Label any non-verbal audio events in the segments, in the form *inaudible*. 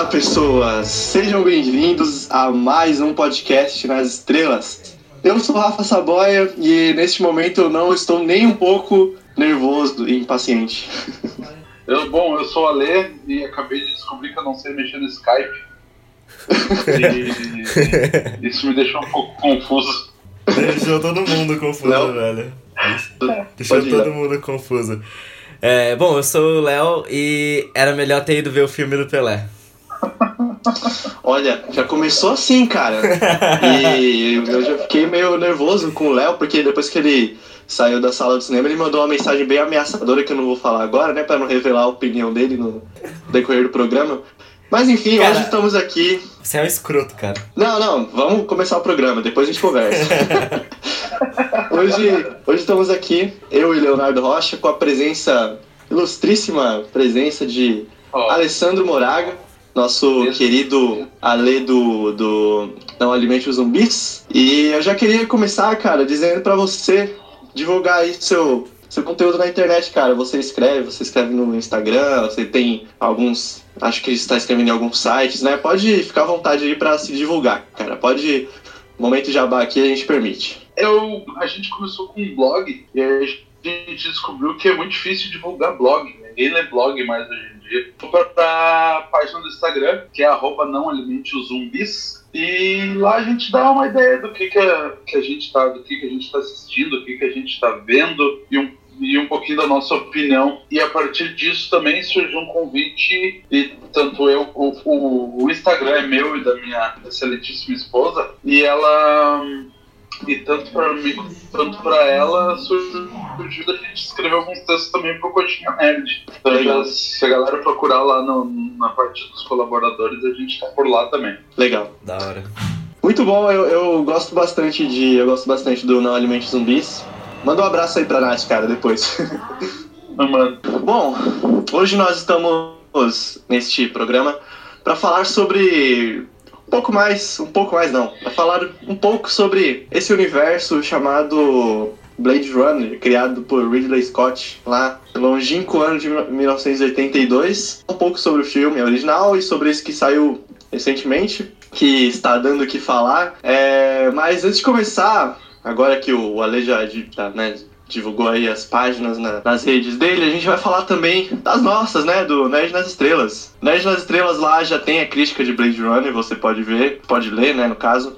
Olá, pessoas! Sejam bem-vindos a mais um podcast nas estrelas. Eu sou Rafa Saboia e neste momento eu não estou nem um pouco nervoso e impaciente. Eu, bom, eu sou a Lê e acabei de descobrir que eu não sei mexer no Skype. E isso me deixou um pouco confuso. Deixou todo mundo confuso, Léo? velho. Deixou Pode ir, todo Léo. mundo confuso. É, bom, eu sou o Léo e era melhor ter ido ver o filme do Pelé. Olha, já começou assim, cara. E eu já fiquei meio nervoso com o Léo, porque depois que ele saiu da sala do cinema, ele mandou uma mensagem bem ameaçadora que eu não vou falar agora, né? Pra não revelar a opinião dele no decorrer do programa. Mas enfim, Cara. hoje estamos aqui. Você é um escroto, cara. Não, não, vamos começar o programa, depois a gente conversa. *laughs* hoje, hoje estamos aqui, eu e Leonardo Rocha, com a presença, ilustríssima presença de Ó, Alessandro Moraga, nosso querido Ale do, do Não Alimente os Zumbis. E eu já queria começar, cara, dizendo pra você divulgar aí seu, seu conteúdo na internet, cara. Você escreve, você escreve no Instagram, você tem alguns. Acho que está escrevendo em alguns sites, né? Pode ficar à vontade aí pra se divulgar, cara. Pode. Momento jabá aqui a gente permite. eu, a gente começou com um blog e a gente descobriu que é muito difícil divulgar blog. Ninguém lê blog mais hoje em pra, pra página do Instagram, que é arroba não alimente os zumbis. E lá a gente dá uma ideia do que, que, a, que a gente tá, do que, que a gente tá assistindo, do que, que a gente tá vendo e um, e um pouquinho da nossa opinião. E a partir disso também surgiu um convite, e tanto eu, o, o, o Instagram é meu e da minha excelentíssima esposa, e ela e tanto pra mim quanto pra ela surgiu da gente escrever alguns textos também pro Coxinha Nerd. Então, se a galera procurar lá no- na parte dos colaboradores, a gente tá por lá também. Legal. Da hora. Muito bom, eu, eu gosto bastante de. Eu gosto bastante do Não Alimente Zumbis. Manda um abraço aí pra Nath, cara, depois. Bom, hoje nós estamos neste programa para falar sobre um pouco mais, um pouco mais não, para falar um pouco sobre esse universo chamado Blade Runner, criado por Ridley Scott lá longínquo ano de 1982. Um pouco sobre o filme original e sobre esse que saiu recentemente, que está dando o que falar. É, mas antes de começar, agora que o Ale já, né, divulgou aí as páginas na- nas redes dele, a gente vai falar também das nossas, né? Do Nerd nas Estrelas. Nerd nas Estrelas lá já tem a crítica de Blade Runner, você pode ver, pode ler, né, no caso.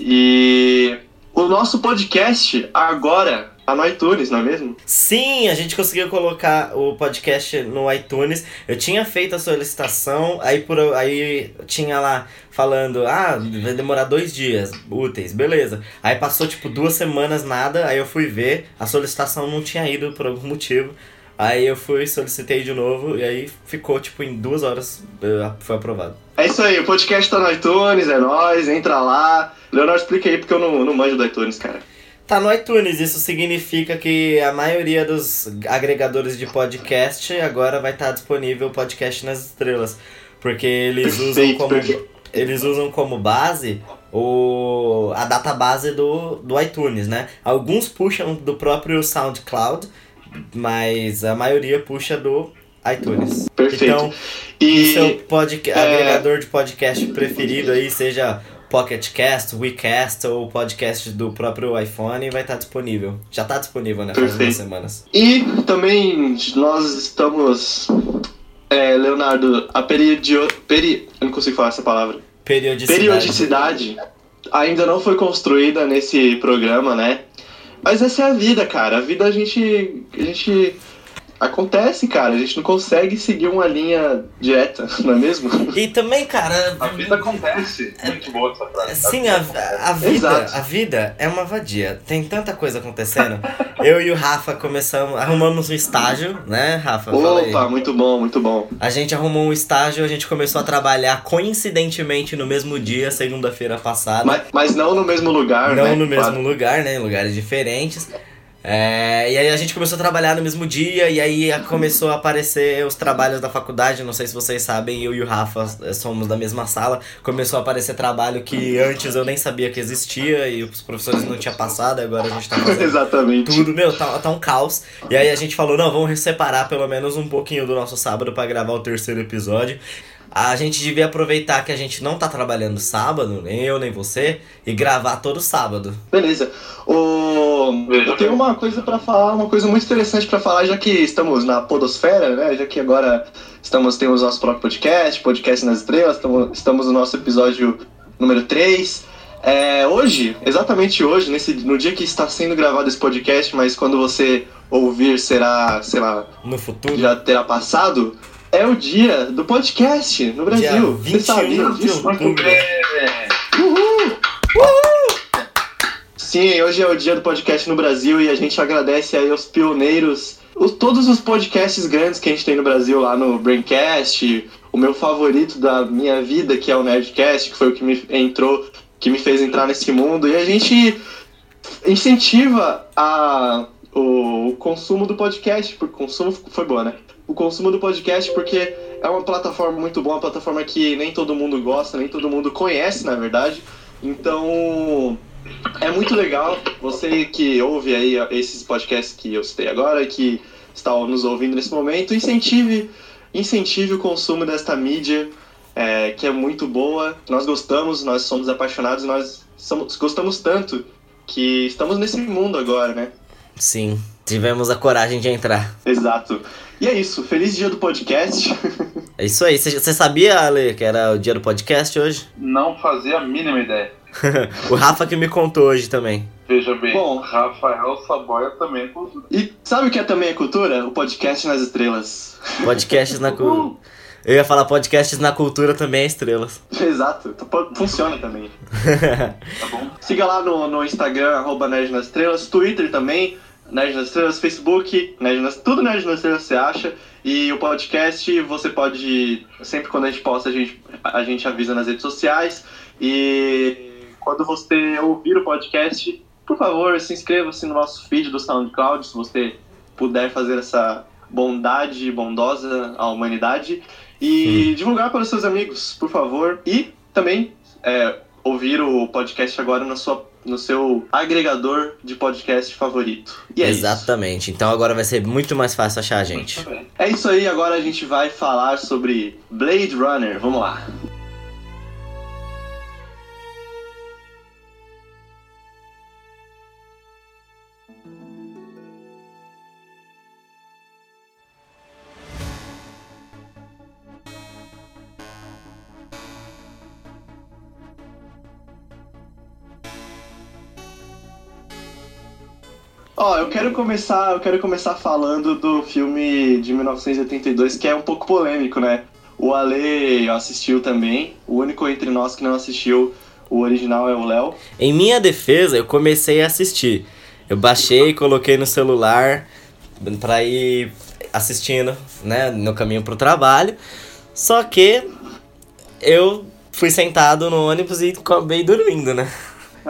E o nosso podcast agora tá no iTunes, não é mesmo? Sim, a gente conseguiu colocar o podcast no iTunes. Eu tinha feito a solicitação, aí por aí tinha lá falando, ah, vai demorar dois dias úteis, beleza. Aí passou tipo duas semanas nada, aí eu fui ver, a solicitação não tinha ido por algum motivo. Aí eu fui, solicitei de novo e aí ficou tipo em duas horas eh, foi aprovado. É isso aí, o podcast tá no iTunes, é nóis, entra lá. Leonardo, explica aí porque eu não, não manjo do iTunes, cara. Tá no iTunes, isso significa que a maioria dos agregadores de podcast agora vai estar disponível o podcast nas estrelas. Porque eles usam Perfeito, como, perfeito. Eles usam como base o, a database do, do iTunes, né? Alguns puxam do próprio SoundCloud, mas a maioria puxa do iTunes. Perfeito. Então, e o seu podca- é- agregador de podcast preferido aí, seja Pocket Cast, WeCast ou podcast do próprio iPhone, vai estar disponível. Já está disponível, né? Faz Perfeito. umas semanas. E também nós estamos. É, Leonardo, a peridio... peri... Eu não consigo falar essa palavra. Periodicidade. Periodicidade ainda não foi construída nesse programa, né? Mas essa é a vida, cara. A vida a gente. A gente. Acontece, cara. A gente não consegue seguir uma linha direta, *laughs* não é mesmo? E também, cara. a vida acontece. Muito boa essa frase. Sim, a, a vida, Exato. a vida é uma vadia. Tem tanta coisa acontecendo. Eu e o Rafa começamos, arrumamos um estágio, né, Rafa? Opa, muito bom, muito bom. A gente arrumou um estágio, a gente começou a trabalhar coincidentemente no mesmo dia, segunda-feira passada. Mas, mas não no mesmo lugar, Não né? no mesmo Claro. lugar, né? Em lugares diferentes. É, e aí a gente começou a trabalhar no mesmo dia, e aí começou a aparecer os trabalhos da faculdade. Não sei se vocês sabem, eu e o Rafa eh, somos da mesma sala. Começou a aparecer trabalho que antes eu nem sabia que existia, e os professores não tinham passado, agora a gente tá fazendo *laughs* Exatamente. tudo, meu, tá, tá um caos. E aí a gente falou, não, vamos separar pelo menos um pouquinho do nosso sábado pra gravar o terceiro episódio. A gente devia aproveitar que a gente não tá trabalhando sábado, nem eu, nem você, e gravar todo sábado. Beleza. O... Eu tenho uma coisa pra falar, uma coisa muito interessante pra falar, já que estamos na podosfera, né? Já que agora estamos temos nosso próprio podcast, podcast nas estrelas, estamos, estamos no nosso episódio número 3. É, hoje, exatamente hoje, nesse, no dia que está sendo gravado esse podcast, mas quando você ouvir será, sei lá, No futuro. já terá passado, é o dia do podcast no Brasil. Você sabia 21 de disso? outubro. É, Sim, hoje é o dia do podcast no Brasil e a gente agradece aí aos pioneiros, os- todos os podcasts grandes que a gente tem no Brasil lá no Braincast, o meu favorito da minha vida, que é o Nerdcast, que foi o que me entrou, que me fez entrar nesse mundo, e a gente incentiva a, o, o consumo do podcast, porque o consumo foi bom, né? O consumo do podcast porque é uma plataforma muito boa, uma plataforma que nem todo mundo gosta, nem todo mundo conhece, na verdade. Então, é muito legal. Você que ouve aí esses podcasts que eu citei agora, que está nos ouvindo nesse momento, incentive, incentive o consumo desta mídia, é, que é muito boa. Nós gostamos, nós somos apaixonados, nós somos, gostamos tanto que estamos nesse mundo agora, né? Sim, tivemos a coragem de entrar. Exato. E é isso. Feliz dia do podcast. É isso aí. Você sabia, Ale, que era o dia do podcast hoje? não fazia a mínima ideia. *laughs* o Rafa que me contou hoje também. Veja bem, Bom. Rafael Saboia também é cultura. E sabe o que é também a cultura? O podcast nas estrelas. Podcasts na *laughs* cultura. Eu ia falar podcasts na cultura também é estrelas. Exato. Funciona também. *laughs* Tá bom? Siga lá no, no Instagram, arroba Nerd nas Estrelas, Twitter também, Nerd nas Estrelas, Facebook, Nerd nas, tudo Nerd nas Estrelas você acha. E o podcast você pode, sempre quando a gente posta, a gente, a gente avisa nas redes sociais. E quando você ouvir o podcast, por favor, se inscreva-se no nosso feed do SoundCloud, se você puder fazer essa bondade bondosa à humanidade. E divulgar para os seus amigos, por favor. E também é, ouvir o podcast agora na sua, no seu agregador de podcast favorito. E é Exatamente. Então agora vai ser muito mais fácil achar a gente. Isso. É isso aí, agora a gente vai falar sobre Blade Runner. Vamos lá. Ó, eu quero começar, eu quero começar falando do filme de 1982 que é um pouco polêmico, né? O Ale assistiu também. O único entre nós que não assistiu o original é o Léo. Em minha defesa, eu comecei a assistir. Eu baixei, coloquei no celular pra ir assistindo, né, no caminho pro trabalho. Só que eu fui sentado no ônibus e acabei dormindo, né?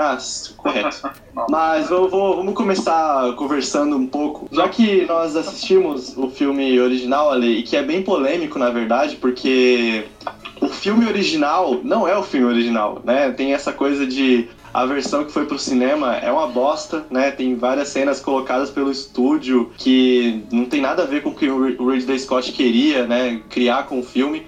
Ah, correto. Mas eu vou, vamos começar conversando um pouco. Já que nós assistimos o filme original ali, que é bem polêmico, na verdade, porque o filme original não é o filme original, né? Tem essa coisa de a versão que foi pro cinema é uma bosta, né? Tem várias cenas colocadas pelo estúdio que não tem nada a ver com o que o Ridley Scott queria, né? Criar com o filme.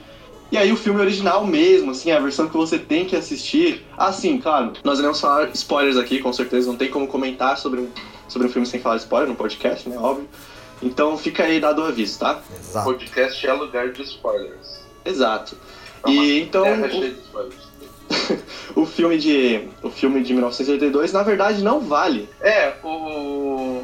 E aí o filme original mesmo, assim, a versão que você tem que assistir. Assim, claro, nós iremos falar spoilers aqui, com certeza, não tem como comentar sobre um, sobre um filme sem falar spoiler no podcast, né? Óbvio. Então fica aí dado o aviso, tá? Exato. Podcast é lugar de spoilers. Exato. É uma E então terra o- cheia de spoilers. *laughs* o filme de o filme de 1982 na verdade não vale. É, o.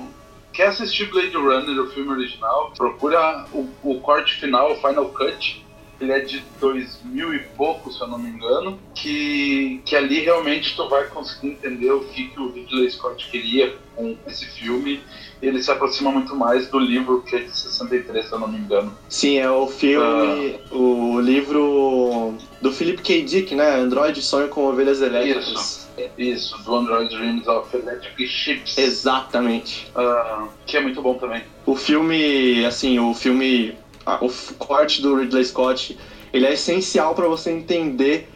Quer assistir Blade Runner, o filme original? Procura o, o corte final, o Final Cut. Ele é de 2000 e pouco, se eu não me engano. Que, que ali realmente tu vai conseguir entender o que, que o Ridley Scott queria com esse filme. Ele se aproxima muito mais do livro que é de 63, se eu não me engano. Sim, é o filme, o livro do Philip K. Dick, né? Android Sonho com Ovelhas Elétricas. Isso. Isso, do Android Dreams of Electric Ships. Exatamente. Ah, que é muito bom também. O filme, assim, o filme, o corte do Ridley Scott, ele é essencial para você entender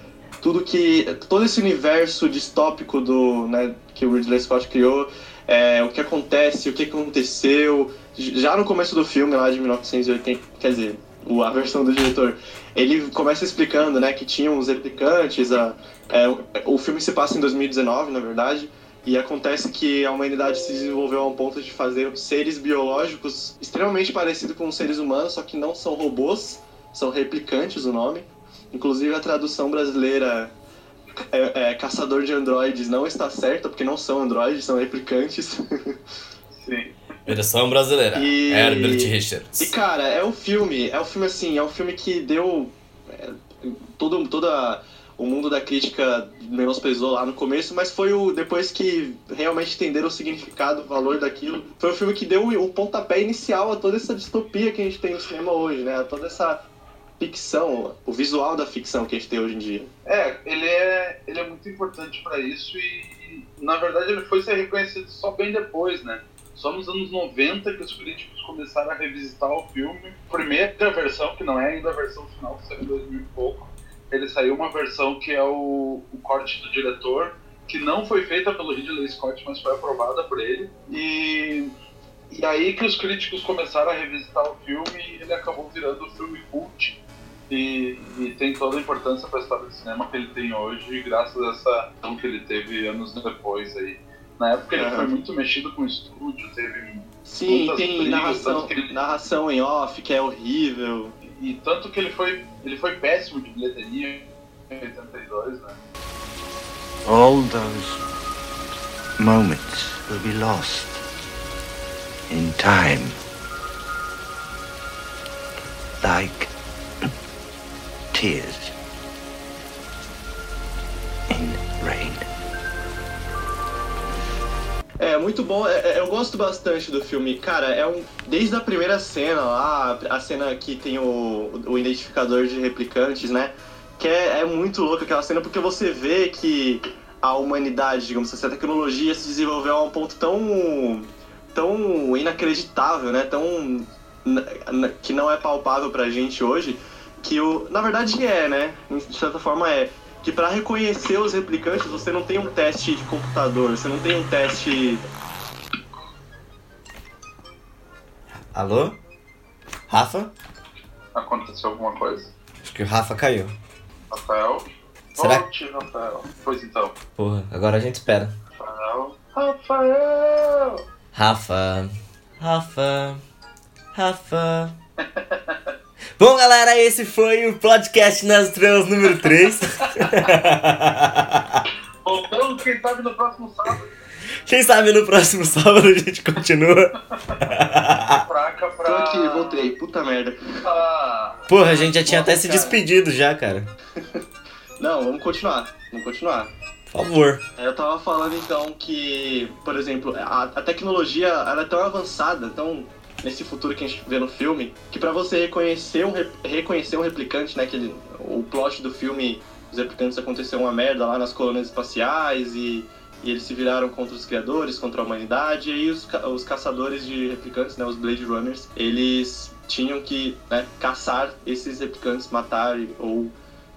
tudo que, todo esse universo distópico do, né, que o Ridley Scott criou, é, o que acontece, o que aconteceu, já no começo do filme lá de 1980, quer dizer, a versão do diretor. Ele começa explicando, né, que tinham os replicantes, a, é, o filme se passa em 2019, na verdade, e acontece que a humanidade se desenvolveu a um ponto de fazer seres biológicos extremamente parecidos com os seres humanos, só que não são robôs, são replicantes o nome. Inclusive a tradução brasileira é, é, caçador de androides não está certa, porque não são androides, são replicantes. *laughs* Sim. Versão brasileira. E- Herbert Richards. E cara, é um filme, é um filme assim, é um filme que deu é, todo toda o mundo da crítica menosprezou lá no começo, mas foi o depois que realmente entenderam o significado, o valor daquilo, foi o filme que deu o pontapé inicial a toda essa distopia que a gente tem no cinema hoje, né? A toda essa ficção, o visual da ficção que a gente tem hoje em dia. É, ele é, ele é muito importante pra isso e, e, na verdade, ele foi ser reconhecido só bem depois, né? Só nos anos 90 que os críticos começaram a revisitar o filme. Primeira versão, que não é ainda a versão final, que saiu em 2000 e pouco, ele saiu uma versão que é o, o corte do diretor, que não foi feita pelo Ridley Scott, mas foi aprovada por ele. E, e aí que os críticos começaram a revisitar o filme e ele acabou virando um filme cult. E, e tem toda a importância para a história do cinema que ele tem hoje, graças a essa ação que ele teve anos depois aí. Na época ele Aham. foi muito mexido com o estúdio, teve Sim, tem brigas, narração, narração em off, que é horrível. E tanto que ele foi ele foi péssimo de bilheteria em 82, né? All those moments will be lost in time. Like *clears throat* tears É, muito bom. É, é, eu gosto bastante do filme. Cara, é um. Desde a primeira cena lá, a cena que tem o, o identificador de replicantes, né? Que é, é muito louca aquela cena porque você vê que a humanidade, digamos assim, a tecnologia se desenvolveu a um ponto tão. tão inacreditável, né? Tão. que não é palpável pra gente hoje. Que o. Na verdade é, né? De certa forma é que para reconhecer os replicantes você não tem um teste de computador, você não tem um teste. Alô? Rafa? Aconteceu alguma coisa. Acho que o Rafa caiu. Rafael? Será- Volte, Rafael. Pois então. Porra, agora a gente espera. Rafael. Rafael! Rafa. Rafa. Rafa. *laughs* Bom, galera, esse foi o podcast Nas Estrelas número 3. *laughs* Voltamos, quem sabe no próximo sábado. Quem sabe no próximo sábado a gente continua. *laughs* Fraca pra. Tô aqui, voltei, puta merda. pra- Porra, a gente já tinha até se Cara. despedido já, cara. *laughs* Não, vamos continuar, vamos continuar. Por favor. Eu tava falando então que, por exemplo, a, a tecnologia ela é tão avançada, tão nesse futuro que a gente vê no filme, que pra você reconhecer um, re- reconhecer um replicante, né, que ele- o plot do filme, os replicantes aconteceu uma merda lá nas colônias espaciais e, e eles se viraram contra os criadores, contra a humanidade, e aí os, ca- os caçadores de replicantes, né, os Blade Runners, eles tinham que né, caçar esses replicantes, matar ou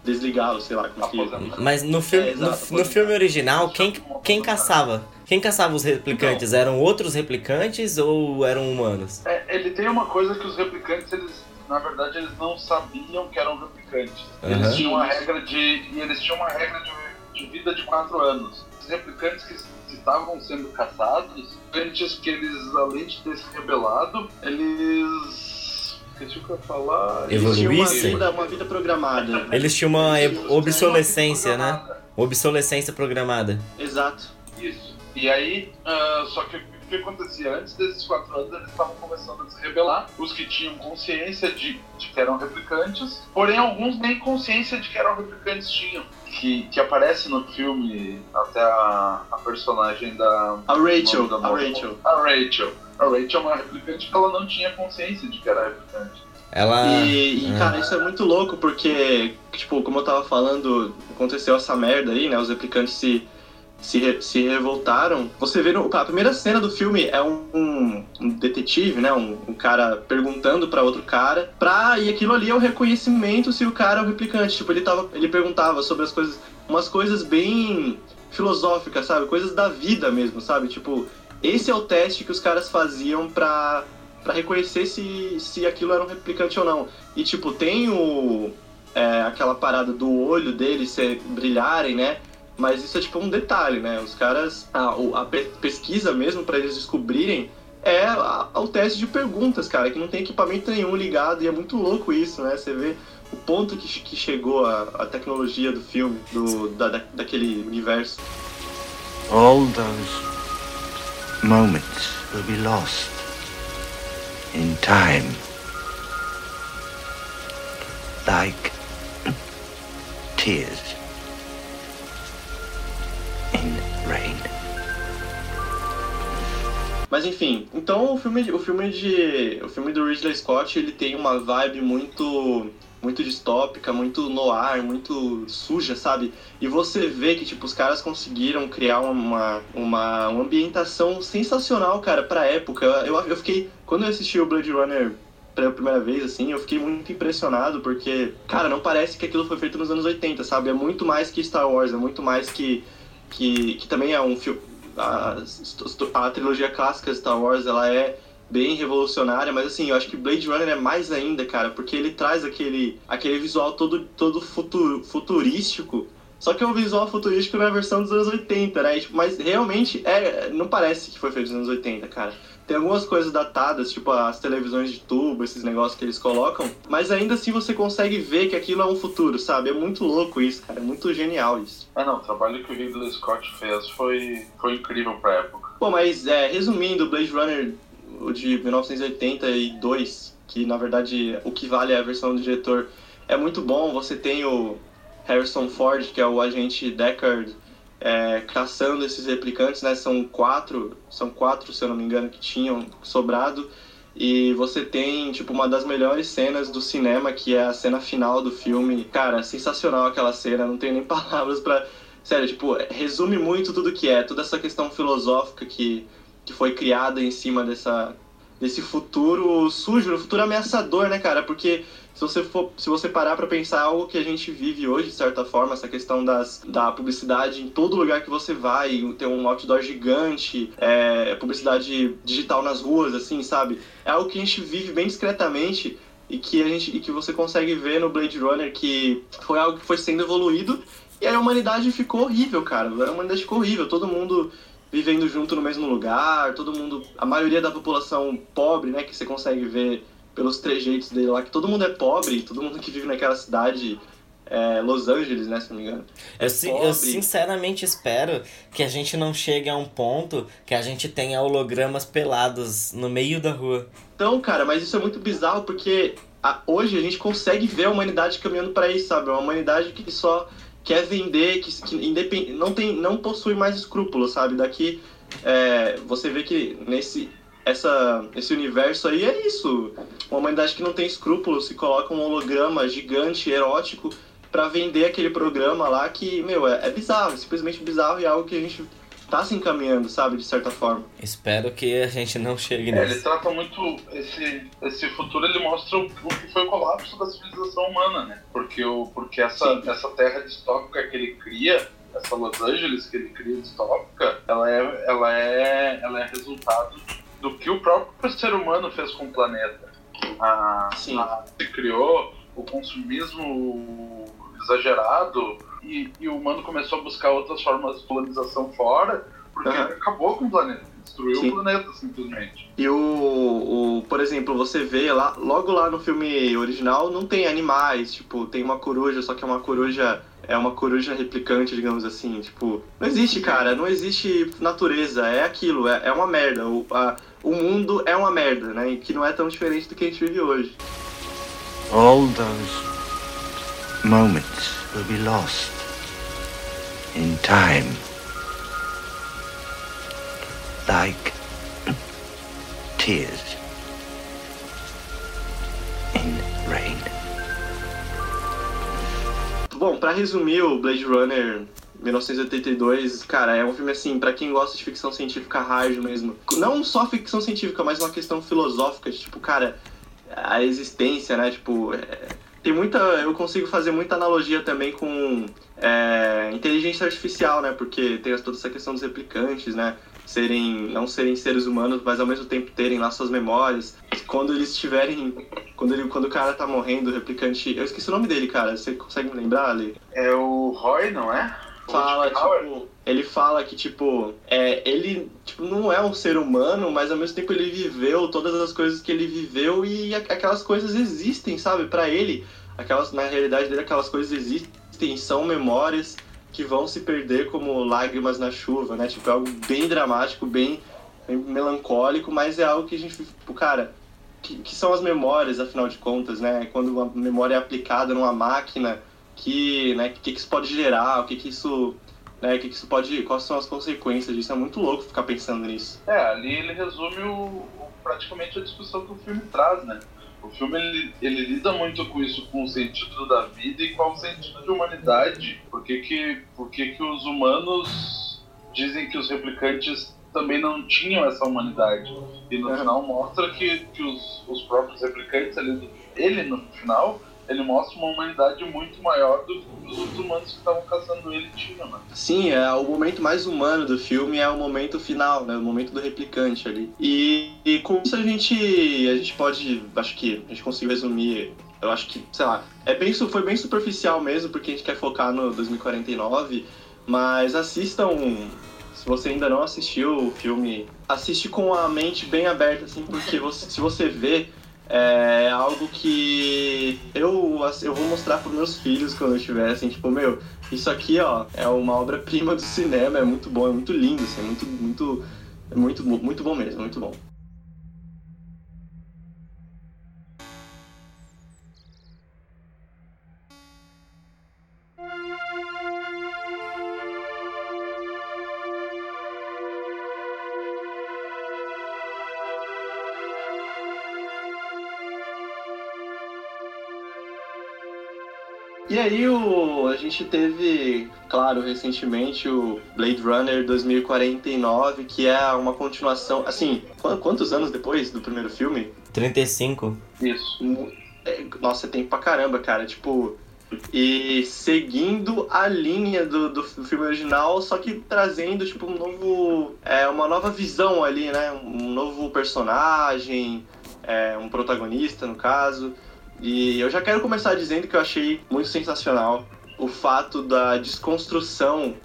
desligá-los, sei lá como que... Aposentar. Mas no filme, É, exato, no, no filme original, quem, quem caçava? Quem caçava os replicantes? Eram outros replicantes ou eram humanos? É, ele tem uma coisa que os replicantes, eles, na verdade, eles não sabiam que eram replicantes. Eles Aham. tinham uma regra de. E eles tinham uma regra de, de vida de 4 anos. Os replicantes que, estavam sendo caçados, antes que eles, além de ter se rebelado, eles. Esqueci o que eu ia falar. Evoluíssem? Uma uma vida programada. Eles tinham uma Eles obsolescência, né? Obsolescência programada. Exato. Isso. E aí, ah, só que o que acontecia? Antes desses quatro anos, eles estavam começando a se rebelar. Os que tinham consciência de, de que eram replicantes, porém alguns nem consciência de que eram replicantes tinham. Que, que aparece no filme até a, a personagem da. A Rachel, da a. Rachel. A Rachel. A Rachel é uma replicante que ela não tinha consciência de que era replicante. Ela. E, e, Ah. cara, isso é muito louco porque, tipo, como eu tava falando, aconteceu essa merda aí, né? Os replicantes se, se, re- se revoltaram. Você vê, no, a primeira cena do filme é um, um- um detetive, né? Um, um cara perguntando pra outro cara, pra, e aquilo ali é o reconhecimento se o cara é um replicante. Tipo, ele, tava, ele perguntava sobre as coisas, umas coisas bem filosóficas, sabe? Coisas da vida mesmo, sabe? Tipo, esse é o teste que os caras faziam pra para reconhecer se, se aquilo era um replicante ou não. E tipo, tem o é, aquela parada do olho deles ser, brilharem, né? Mas isso é tipo um detalhe, né? Os caras, a, a pesquisa mesmo para eles descobrirem é a, o teste de perguntas, cara, que não tem equipamento nenhum ligado e é muito louco isso, né? Você vê o ponto que, que chegou a, a tecnologia do filme, do, da, da, daquele universo. All those moments will be lost in time. Like tears in rain. Mas enfim, então o filme, o filme de, o filme do Ridley Scott ele tem uma vibe muito muito distópica, muito noir, muito suja, sabe? E você vê que, tipo, os caras conseguiram criar uma, uma, uma ambientação sensacional, cara, pra época. Eu, eu fiquei. Quando eu assisti o Blade Runner pela primeira vez, assim, eu fiquei muito impressionado, porque, cara, não parece que aquilo foi feito nos anos 80, sabe? É muito mais que Star Wars, é muito mais que. Que, que também é um filme. A, a trilogia clássica Star Wars, ela é bem revolucionária, mas assim, eu acho que Blade Runner é mais ainda, cara, porque ele traz aquele, aquele visual todo, todo futuro, futurístico, só que é um visual futurístico na versão dos anos 80, né? Tipo, mas realmente é, não parece que foi feito nos anos 80, cara. Tem algumas coisas datadas, tipo as televisões de tubo, esses negócios que eles colocam, mas ainda assim você consegue ver que aquilo é um futuro, sabe? É muito louco isso, cara. É muito genial isso. Ah, não, o trabalho que o Ridley Scott fez foi, foi incrível pra época. Bom, mas é, resumindo, Blade Runner o de 1982, que na verdade o que vale é a versão do diretor, é muito bom. Você tem o Harrison Ford, que é o agente Deckard, é, caçando esses replicantes, né? São quatro, são quatro, se eu não me engano, que tinham sobrado. E você tem, tipo, uma das melhores cenas do cinema, que é a cena final do filme. Cara, sensacional aquela cena, não tenho nem *laughs* palavras para Sério, tipo, resume muito tudo que é, toda essa questão filosófica que que foi criada em cima dessa desse futuro sujo, um futuro ameaçador, né, cara? Porque se você for, se você parar para pensar algo que a gente vive hoje, de certa forma, essa questão das, da publicidade em todo lugar que você vai, ter um outdoor gigante, é, publicidade digital nas ruas, assim, sabe? É algo que a gente vive bem discretamente e que a gente e que você consegue ver no Blade Runner que foi algo que foi sendo evoluído e a humanidade ficou horrível, cara. A humanidade ficou horrível, todo mundo vivendo junto no mesmo lugar, todo mundo, a maioria da população pobre, né, que você consegue ver pelos trejeitos dele lá, que todo mundo é pobre, todo mundo que vive naquela cidade é, Los Angeles, né, se não me engano. É eu, eu, sinceramente espero que a gente não chegue a um ponto que a gente tenha hologramas pelados no meio da rua. Então, cara, mas isso é muito bizarro porque a, hoje a gente consegue ver a humanidade caminhando para isso, sabe? Uma humanidade que só quer vender, que, que independ, não, tem, não possui mais escrúpulos, sabe? Daqui é, você vê que nesse essa, esse universo aí é isso. Uma humanidade que não tem escrúpulos, se coloca um holograma gigante, erótico, para vender aquele programa lá que, meu, é, é bizarro, é simplesmente bizarro e é algo que a gente tá se encaminhando, sabe, de certa forma. Espero que a gente não chegue é, nisso. Ele trata muito esse, esse futuro, ele mostra o, o, que foi o colapso da civilização humana, né? Porque, o, porque essa, essa terra distópica que ele cria, essa Los Angeles que ele cria distópica, ela é, ela é, ela é resultado do que o próprio ser humano fez com o planeta. A, Sim. A, se criou o consumismo exagerado, e, e, o humano começou a buscar outras formas de colonização fora, porque uhum. acabou com o planeta, destruiu Sim. o planeta simplesmente. E o, o, por exemplo, você vê lá, logo lá no filme original não tem animais, tipo, tem uma coruja, só que é uma coruja é uma coruja replicante, digamos assim, tipo, não existe, cara, não existe natureza, é aquilo, é, é uma merda. O, a, o mundo é uma merda, né? Que não é tão diferente do que a gente vive hoje. All those moments will be lost in time. Like tears in rain. Bom, para resumir o Blade Runner 1982, cara, é um filme assim, para quem gosta de ficção científica hard mesmo. Não só ficção científica, mas uma questão filosófica, tipo, cara, a existência, né? Tipo, é tem muita. Eu consigo fazer muita analogia também com é, inteligência artificial, né? Porque tem toda essa questão dos replicantes, né? Serem, não serem seres humanos, mas ao mesmo tempo terem lá suas memórias. Quando eles estiverem. Quando, ele, quando o cara tá morrendo, o replicante. Eu esqueci o nome dele, cara. Você consegue me lembrar ali? É o Roy, não é? Fala, tipo, ele fala que, tipo, é, ele tipo, não é um ser humano, mas ao mesmo tempo ele viveu todas as coisas que ele viveu e aquelas coisas existem, sabe? Pra ele, aquelas, na realidade dele, aquelas coisas existem, são memórias que vão se perder como lágrimas na chuva, né? Tipo, é algo bem dramático, bem, bem melancólico, mas é algo que a gente, tipo, cara, que, que são as memórias, afinal de contas, né? Quando a memória é aplicada numa máquina, que, né, que, que isso pode gerar, o que, que isso, né, o que, que isso pode, quais são as consequências disso. É muito louco ficar pensando nisso. É, ali ele resume o, o- praticamente a discussão que o filme traz, né? O filme ele, ele lida muito com isso, com o sentido da vida e com o sentido de humanidade. Por que, que, por que, que os humanos dizem que os replicantes também não tinham essa humanidade? E no É. final mostra que, que os, os próprios replicantes, ali, ele no final, ele mostra uma humanidade muito maior do que os humanos que estavam caçando ele tinham, né? Sim, é o momento mais humano do filme é o momento final, né, o momento do replicante ali. E, e com isso a gente, a gente pode, acho que a gente conseguiu resumir. Eu acho que, sei lá, é bem, foi bem superficial mesmo, porque a gente quer focar no 2049, mas assistam se você ainda não assistiu o filme, assiste com a mente bem aberta, assim, porque você- se você vê, é algo que eu, eu vou mostrar pros meus filhos quando eu estiver, assim, tipo, meu, isso aqui, ó, é uma obra-prima do cinema, é muito bom, é muito lindo, assim, é muito, muito, é muito, muito bom mesmo, muito bom. Aí o, a gente teve, claro, recentemente o Blade Runner 2049, que é uma continuação, assim, qu- quantos anos depois do primeiro filme? 35. Isso. É, Nossa, é tempo pra caramba, cara, tipo... E seguindo a linha do, do filme original, só que trazendo, tipo, um novo... É, uma nova visão ali, né? Um novo personagem, é, um protagonista, no caso. E eu já quero começar dizendo que eu achei muito sensacional o fato da desconstrução.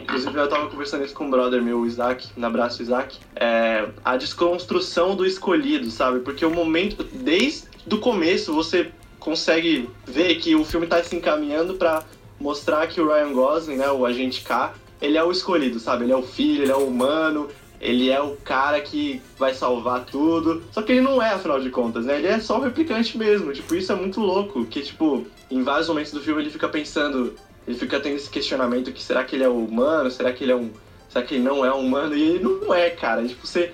Inclusive, eu tava conversando isso com um brother meu, o Isaac, um abraço, Isaac. É, a desconstrução do escolhido, sabe? Porque o momento, desde o começo, você consegue ver que o filme tá se encaminhando pra mostrar que o Ryan Gosling, né, o agente K, ele é o escolhido, sabe? Ele é o filho, ele é o humano, ele é o cara que vai salvar tudo. Só que ele não é, afinal de contas, né? Ele é só o replicante mesmo. Tipo, isso é muito louco. Que, tipo, em vários momentos do filme ele fica pensando. Ele fica tendo esse questionamento que será que ele é humano? Será que ele é um. Será que ele não é humano? E ele não é, cara. Tipo, você.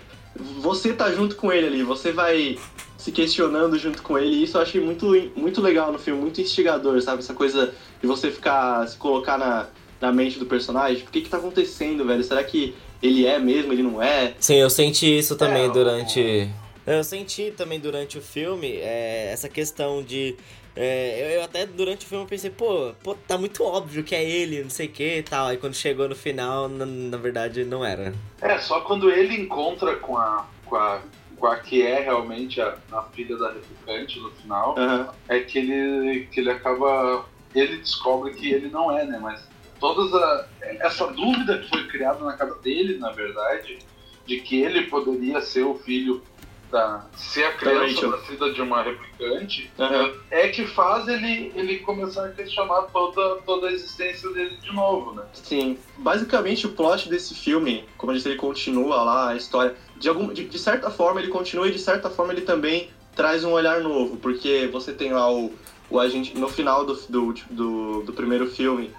Você tá junto com ele ali, você vai se questionando junto com ele. E isso eu achei muito, muito legal no filme, muito instigador, sabe? Essa coisa de você ficar. se colocar na, na mente do personagem. O que que tá acontecendo, velho? Será que ele é mesmo, ele não é? Sim, eu senti isso também É, durante. Eu senti também durante o filme é, essa questão de. é, eu, eu até durante o filme pensei, pô, pô, tá muito óbvio que é ele, não sei o que e tal. Aí quando chegou no final, na, na verdade não era. É, só quando ele encontra com a, com a, com a que é realmente a, a filha da replicante no final, Aham. é que ele, que ele acaba. Ele descobre que ele não é, né? Mas todas a, essa dúvida que foi criada na cabeça dele, na verdade, de que ele poderia ser o filho da. ser a criança nascida de uma replicante, Aham. é que faz ele, ele começar a questionar toda, toda a existência dele de novo, né? Sim. Basicamente, o plot desse filme, como eu disse, ele continua lá a história. De, algum, de, de certa forma, ele continua e de certa forma ele também traz um olhar novo. Porque você tem lá o, o agente. No final do, do, do, do primeiro filme,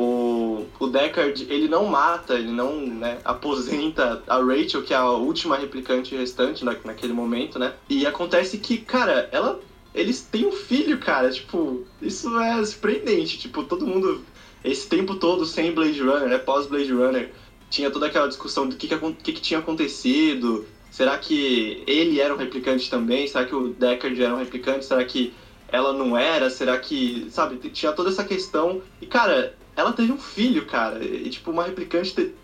o, o Deckard, ele não mata, ele não né, aposenta a Rachel, que é a última replicante restante na, naquele momento, né? E acontece que, cara, ela. Eles têm um filho, cara. Tipo, isso é surpreendente. Tipo, todo mundo esse tempo todo sem Blade Runner, né, pós Blade Runner, tinha toda aquela discussão do que que, que que tinha acontecido, será que ele era um replicante também, será que o Deckard era um replicante, será que ela não era? Será que, sabe, tinha toda essa questão. E, cara, ela teve um filho, cara. E, tipo, uma replicante te,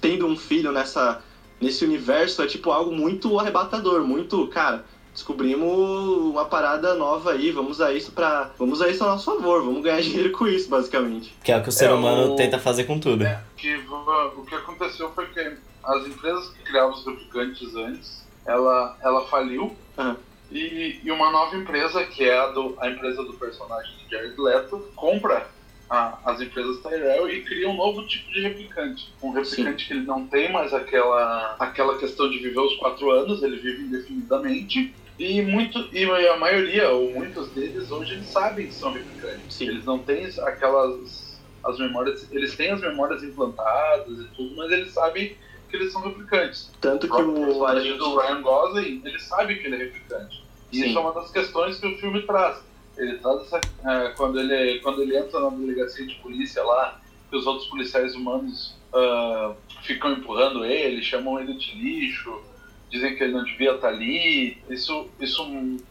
tendo um filho nessa, nesse universo é, tipo, algo muito arrebatador, muito, cara. Descobrimos uma parada nova aí, vamos usar isso para, vamos usar isso a nosso favor, vamos ganhar *laughs* dinheiro com isso, basicamente. Que é o que o ser É, humano o- tenta fazer com tudo. É, que o que aconteceu foi que as empresas que criavam os replicantes antes, ela, ela faliu Aham. e, e uma nova empresa, que é a, do, a empresa do personagem de Jared Leto, compra a- as empresas Tyrell e cria um novo tipo de replicante. Um replicante que ele não tem mais aquela, aquela questão de viver os quatro anos, ele vive indefinidamente. E, muito, e a maioria, ou muitos deles, hoje eles sabem que são replicantes. Sim. Eles não têm aquelas as memórias, eles têm as memórias implantadas e tudo, mas eles sabem que eles são replicantes. Tanto O que o personagem do Ryan Gosling, ele sabe que ele é replicante. E Sim. isso é uma das questões que o filme traz. Ele traz essa, é, quando ele quando ele entra na delegacia de polícia lá, que os outros policiais humanos ah, ficam empurrando ele, chamam ele de lixo, dizem que ele não devia estar ali. Isso, isso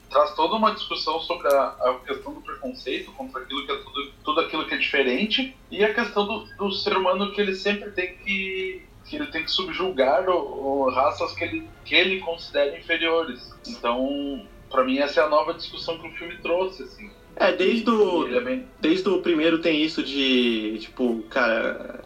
traz toda uma discussão sobre a, a questão do preconceito contra aquilo que é tudo, tudo aquilo que é diferente e a questão do, do ser humano que ele sempre tem que que ele tem que subjugar o, o raças que ele que ele considera inferiores. Então, pra mim essa é a nova discussão que o filme trouxe assim. É, desde o, é bem desde o primeiro tem isso de, tipo, cara,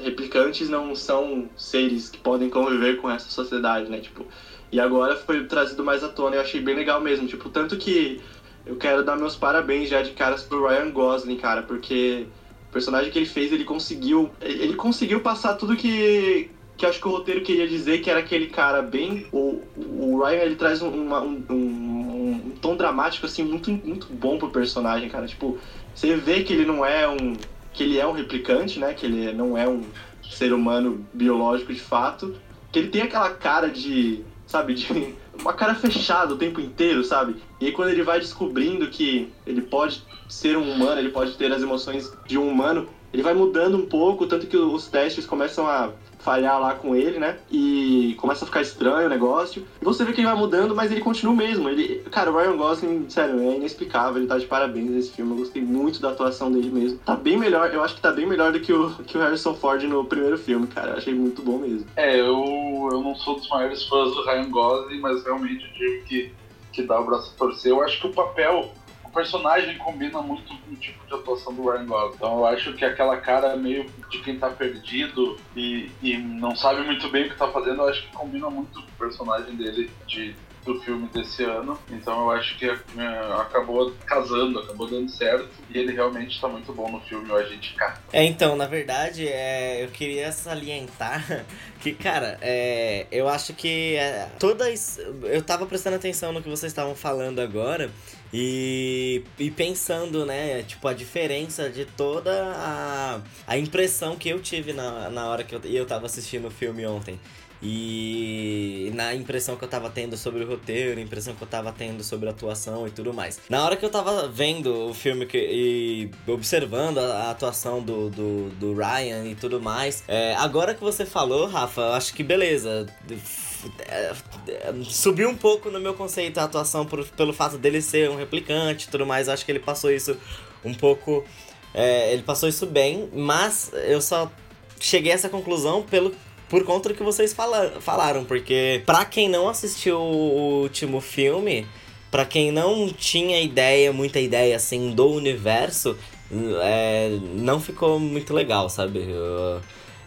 replicantes não são seres que podem conviver com essa sociedade, né? Tipo, e agora foi trazido mais à tona, eu achei bem legal mesmo, tipo, tanto que eu quero dar meus parabéns já de caras pro Ryan Gosling, cara, porque o personagem que ele fez, ele conseguiu, ele conseguiu passar tudo que que acho que o roteiro queria dizer que era aquele cara bem. O, o Ryan ele traz um, uma- um, um- um tom dramático assim muito, muito bom pro personagem, cara. Tipo, você vê que ele não é um. que ele é um replicante, né? Que ele não é um ser humano biológico de fato. Que ele tem aquela cara de. sabe, de. *laughs* uma cara fechada o tempo inteiro, sabe? E aí quando ele vai descobrindo que ele pode ser um humano, ele pode ter as emoções de um humano, ele vai mudando um pouco, tanto que os testes começam a falhar lá com ele, né? E começa a ficar estranho o negócio. E você vê que ele vai mudando, mas ele continua o mesmo. Ele, cara, o Ryan Gosling, sério, é inexplicável. Ele tá de parabéns nesse filme. Eu gostei muito da atuação dele mesmo. Tá bem melhor, eu acho que tá bem melhor do que o, que o Harrison Ford no primeiro filme, cara. Eu achei muito bom mesmo. É, eu, eu não sou dos maiores fãs do Ryan Gosling, mas realmente eu digo que, que dá o braço a torcer. Eu acho que o papel, o personagem combina muito com o tipo de atuação do Ryan Gosling. Então eu acho que aquela cara meio de quem tá perdido e, e não sabe muito bem o que tá fazendo, eu acho que combina muito com o personagem dele de, do filme desse ano. Então eu acho que é, acabou casando, acabou dando certo. E ele realmente tá muito bom no filme, o Agente K. É, então, na verdade, é, eu queria salientar *laughs* que, cara, é, eu acho que é, todas. Eu tava prestando atenção no que vocês estavam falando agora e, e pensando, né, tipo, a diferença de toda a, a impressão que eu tive na, na hora que eu, eu tava assistindo o filme ontem. E na impressão que eu tava tendo sobre o roteiro, impressão que eu tava tendo sobre a atuação e tudo mais. Na hora que eu tava vendo o filme que, e observando a, a atuação do, do, do Ryan e tudo mais, é, agora que você falou, Rafa, eu acho que beleza. É, é, Subiu um pouco no meu conceito a atuação por- pelo fato dele ser um replicante e tudo mais. Acho que ele passou isso um pouco. é, ele passou isso bem, mas eu só cheguei a essa conclusão pelo por conta do que vocês fala, falaram, porque pra quem não assistiu o último filme, pra quem não tinha ideia, muita ideia assim do universo, é, não ficou muito legal, sabe? Eu,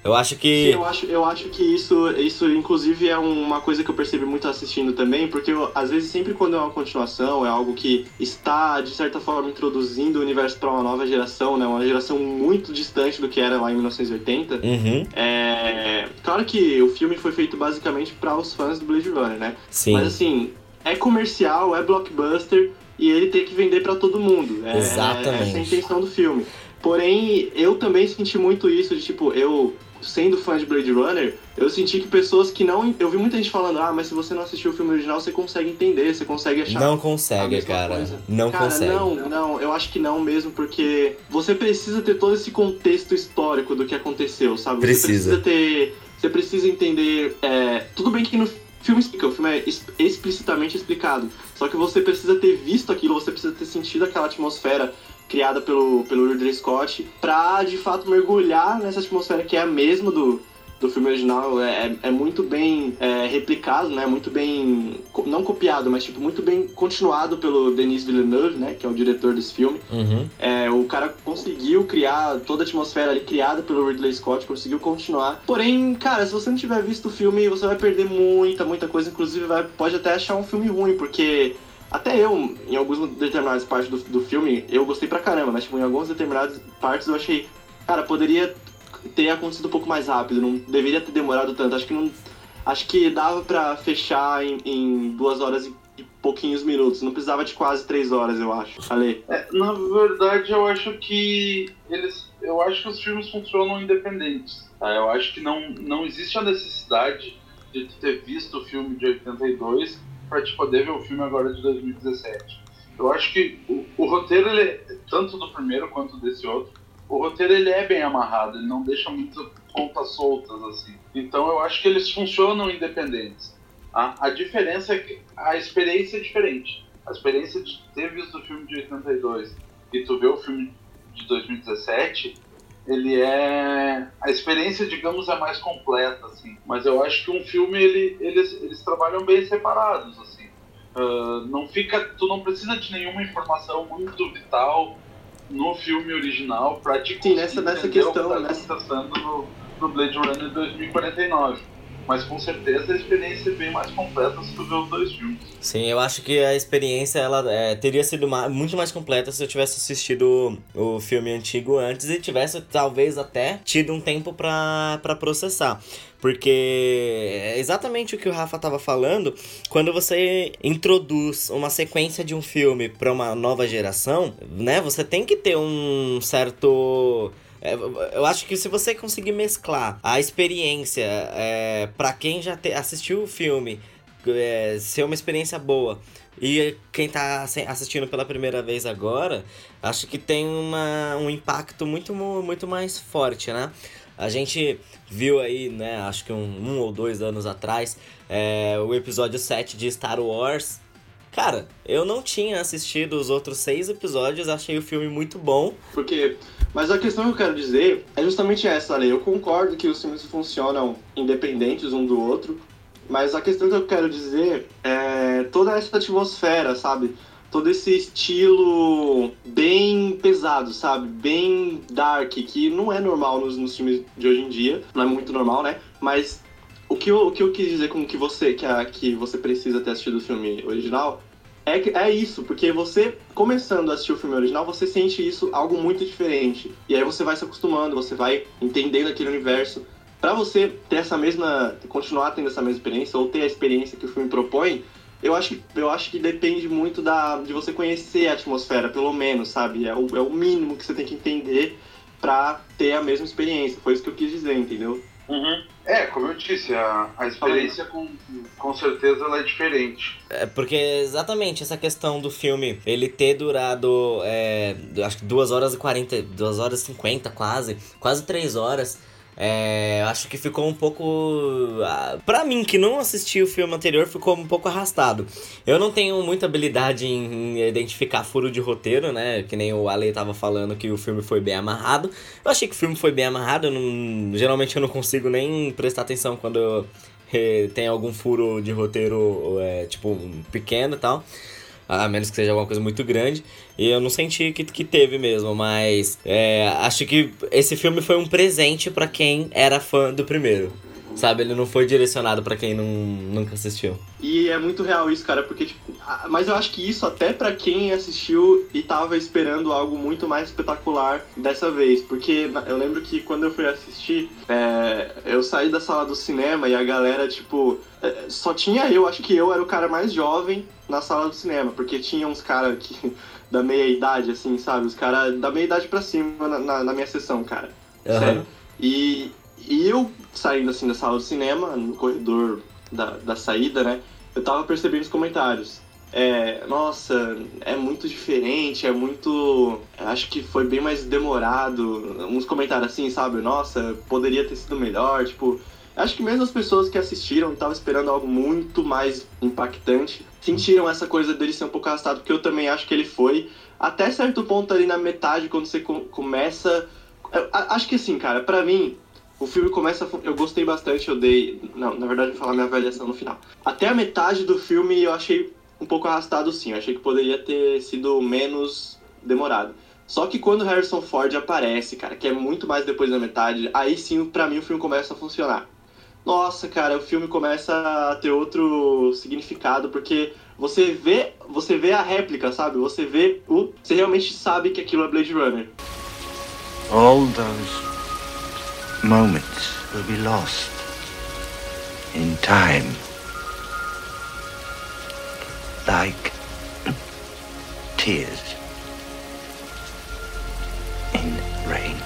eu acho Sim, que eu acho, eu acho que isso, isso inclusive é uma coisa que eu percebi muito assistindo também, porque eu, às vezes sempre quando é uma continuação, é algo que está de certa forma introduzindo o universo para uma nova geração, né, uma geração muito distante do que era lá em 1980. Uhum, É, claro que o filme foi feito basicamente para os fãs do Blade Runner, né? sim. Mas assim, é comercial, é blockbuster e ele tem que vender pra todo mundo. É, Exatamente. Essa é a intenção do filme. Porém, eu também senti muito isso de tipo, eu sendo fã de Blade Runner, eu senti que pessoas que não. Eu vi muita gente falando, ah, mas se você não assistiu o filme original, você consegue entender, você consegue achar. Não consegue, cara. coisa. Não Cara, consegue. não, não, eu acho que não mesmo, porque você precisa ter todo esse contexto histórico do que aconteceu, sabe? Precisa. Você precisa ter. Você precisa entender. é, tudo bem que no, filme explica, o filme é explicitamente explicado. Só que você precisa ter visto aquilo, você precisa ter sentido aquela atmosfera criada pelo, pelo Ridley Scott pra, de fato, mergulhar nessa atmosfera que é a mesma do, do filme original. É, é muito bem é, replicado, né? Muito bem... Não copiado, mas, tipo, muito bem continuado pelo Denis Villeneuve, né? Que é o diretor desse filme. Uhum. É, o cara conseguiu criar toda a atmosfera ali criada pelo Ridley Scott, conseguiu continuar. Porém, cara, se você não tiver visto o filme, você vai perder muita, muita coisa. Inclusive, vai, pode até achar um filme ruim, porque até eu, em algumas determinadas partes do, do filme, eu gostei pra caramba, mas tipo, em algumas determinadas partes eu achei, cara, poderia ter acontecido um pouco mais rápido, não deveria ter demorado tanto. Acho que não. Acho que dava pra fechar em, em duas horas e e pouquinhos minutos. Não precisava de quase três horas, eu acho. Falei. É, na verdade, eu acho que eles, eu acho que os filmes funcionam independentes. tá? Eu acho que não, não existe a necessidade de ter visto o filme de 82 para te poder ver o filme agora de 2017. Eu acho que o, o roteiro, ele, é- tanto do primeiro quanto desse outro, o roteiro ele é bem amarrado, ele não deixa muito pontas soltas assim. Então eu acho que eles funcionam independentes. A, a diferença é que a experiência é diferente. A experiência de ter visto o filme de 82 e tu ver o filme de 2017, ele é a experiência, digamos, é mais completa assim. Mas eu acho que um filme ele, eles eles trabalham bem separados assim. Ah, não fica, tu não precisa de nenhuma informação muito vital no filme original para te Sim, nessa- nessa questão, o que tá nessa- no, no Blade Runner 2049. Mas com certeza a experiência é bem mais completa se tu ver os dois filmes. Sim, eu acho que a experiência ela é, teria sido muito mais completa se eu tivesse assistido o, filme antigo antes e tivesse talvez até tido um tempo pra processar. Porque é exatamente o que o Rafa tava falando, quando você introduz uma sequência de um filme pra uma nova geração, né, você tem que ter um certo eu acho que se você conseguir mesclar a experiência é, para quem já te- assistiu o filme é, ser uma experiência boa e quem tá assi- assistindo pela primeira vez agora, acho que tem uma, um impacto muito, mu- muito mais forte, né? A gente viu aí, né, acho que um, um ou dois anos atrás, é, o episódio 7 de Star Wars. Cara, eu não tinha assistido os outros seis episódios, achei o filme muito bom. Porque. Mas a questão que eu quero dizer é justamente essa, Ale. Eu concordo que os filmes funcionam independentes um do outro. Mas a questão que eu quero dizer é toda essa atmosfera, sabe? Todo esse estilo bem pesado, sabe? Bem dark, que não é normal nos, nos filmes de hoje em dia. Não é muito normal, né? Mas o que eu, o que eu quis dizer com que você, que, a, que você precisa ter assistido o filme original é, é isso, porque você, começando a assistir o filme original, você sente isso algo muito diferente. E aí você vai se acostumando, você vai entendendo aquele universo. Pra você ter essa mesma. continuar tendo essa mesma experiência, ou ter a experiência que o filme propõe, eu acho, que- eu acho que depende muito da, de você conhecer a atmosfera, pelo menos, sabe? É o, é o mínimo que você tem que entender pra ter a mesma experiência. Foi isso que eu quis dizer, entendeu? É, como eu disse, a, a experiência com, com certeza ela é diferente. É porque exatamente essa questão do filme ele ter durado é, acho que 2 horas e 40, 2 horas e 50 quase, quase 3 horas. É, acho que ficou um pouco. ah, Pra mim, que não assisti o filme anterior, ficou um pouco arrastado. Eu não tenho muita habilidade em identificar furo de roteiro, né? Que nem o Ale tava falando que o filme foi bem amarrado. Eu achei que o filme foi bem amarrado. eu não- geralmente eu não consigo nem prestar atenção quando eh, tem algum furo de roteiro, é, tipo, pequeno e tal. A menos que seja alguma coisa muito grande. E eu não senti que, que teve mesmo, mas é, acho que esse filme foi um presente pra quem era fã do primeiro. Sabe, ele não foi direcionado pra quem não, nunca assistiu. E é muito real isso, cara, porque, tipo, mas eu acho que isso até pra quem assistiu e tava esperando algo muito mais espetacular dessa vez. Porque eu lembro que quando eu fui assistir, é, eu saí da sala do cinema e a galera, tipo, é, só tinha eu, acho que eu era o cara mais jovem na sala do cinema, porque tinha uns caras que *laughs* da meia idade, assim, sabe? Os caras da meia idade pra cima na, na- na minha sessão, cara. Sério. E, e eu saindo assim da sala do cinema, no corredor da, da saída, né? Eu tava percebendo os comentários. É, nossa, é muito diferente, é muito. Acho que foi bem mais demorado. Uns comentários assim, sabe? Nossa, poderia ter sido melhor, tipo. Acho que mesmo as pessoas que assistiram estavam esperando algo muito mais impactante, sentiram essa coisa dele ser um pouco arrastado, porque eu também acho que ele foi. Até certo ponto ali na metade, quando você co começa. Eu, acho que assim, cara, pra mim, o filme começa. Eu gostei bastante, eu dei. Não, na verdade, vou falar minha avaliação no final. Até a metade do filme eu achei um pouco arrastado, sim. Eu achei que poderia ter sido menos demorado. Só que quando Harrison Ford aparece, cara, que é muito mais depois da metade, aí sim, pra mim, o filme começa a funcionar. Nossa, cara, o filme começa a ter outro significado, porque você vê, você vê a réplica, sabe? Você vê o, você realmente sabe que aquilo é Blade Runner. All those moments will be lost in time. Like tears in rain.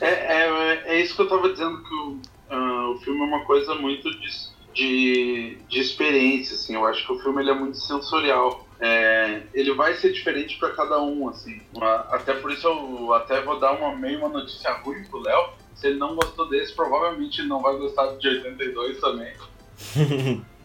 É, é, é isso que eu tava dizendo, que o, uh, o filme é uma coisa muito de, de, de experiência, assim. Eu acho que o filme ele é muito sensorial. É, ele vai ser diferente para cada um, assim. Até por isso eu até vou dar uma meio uma notícia ruim pro Léo. Se ele não gostou desse, provavelmente ele não vai gostar de 82 também. *laughs*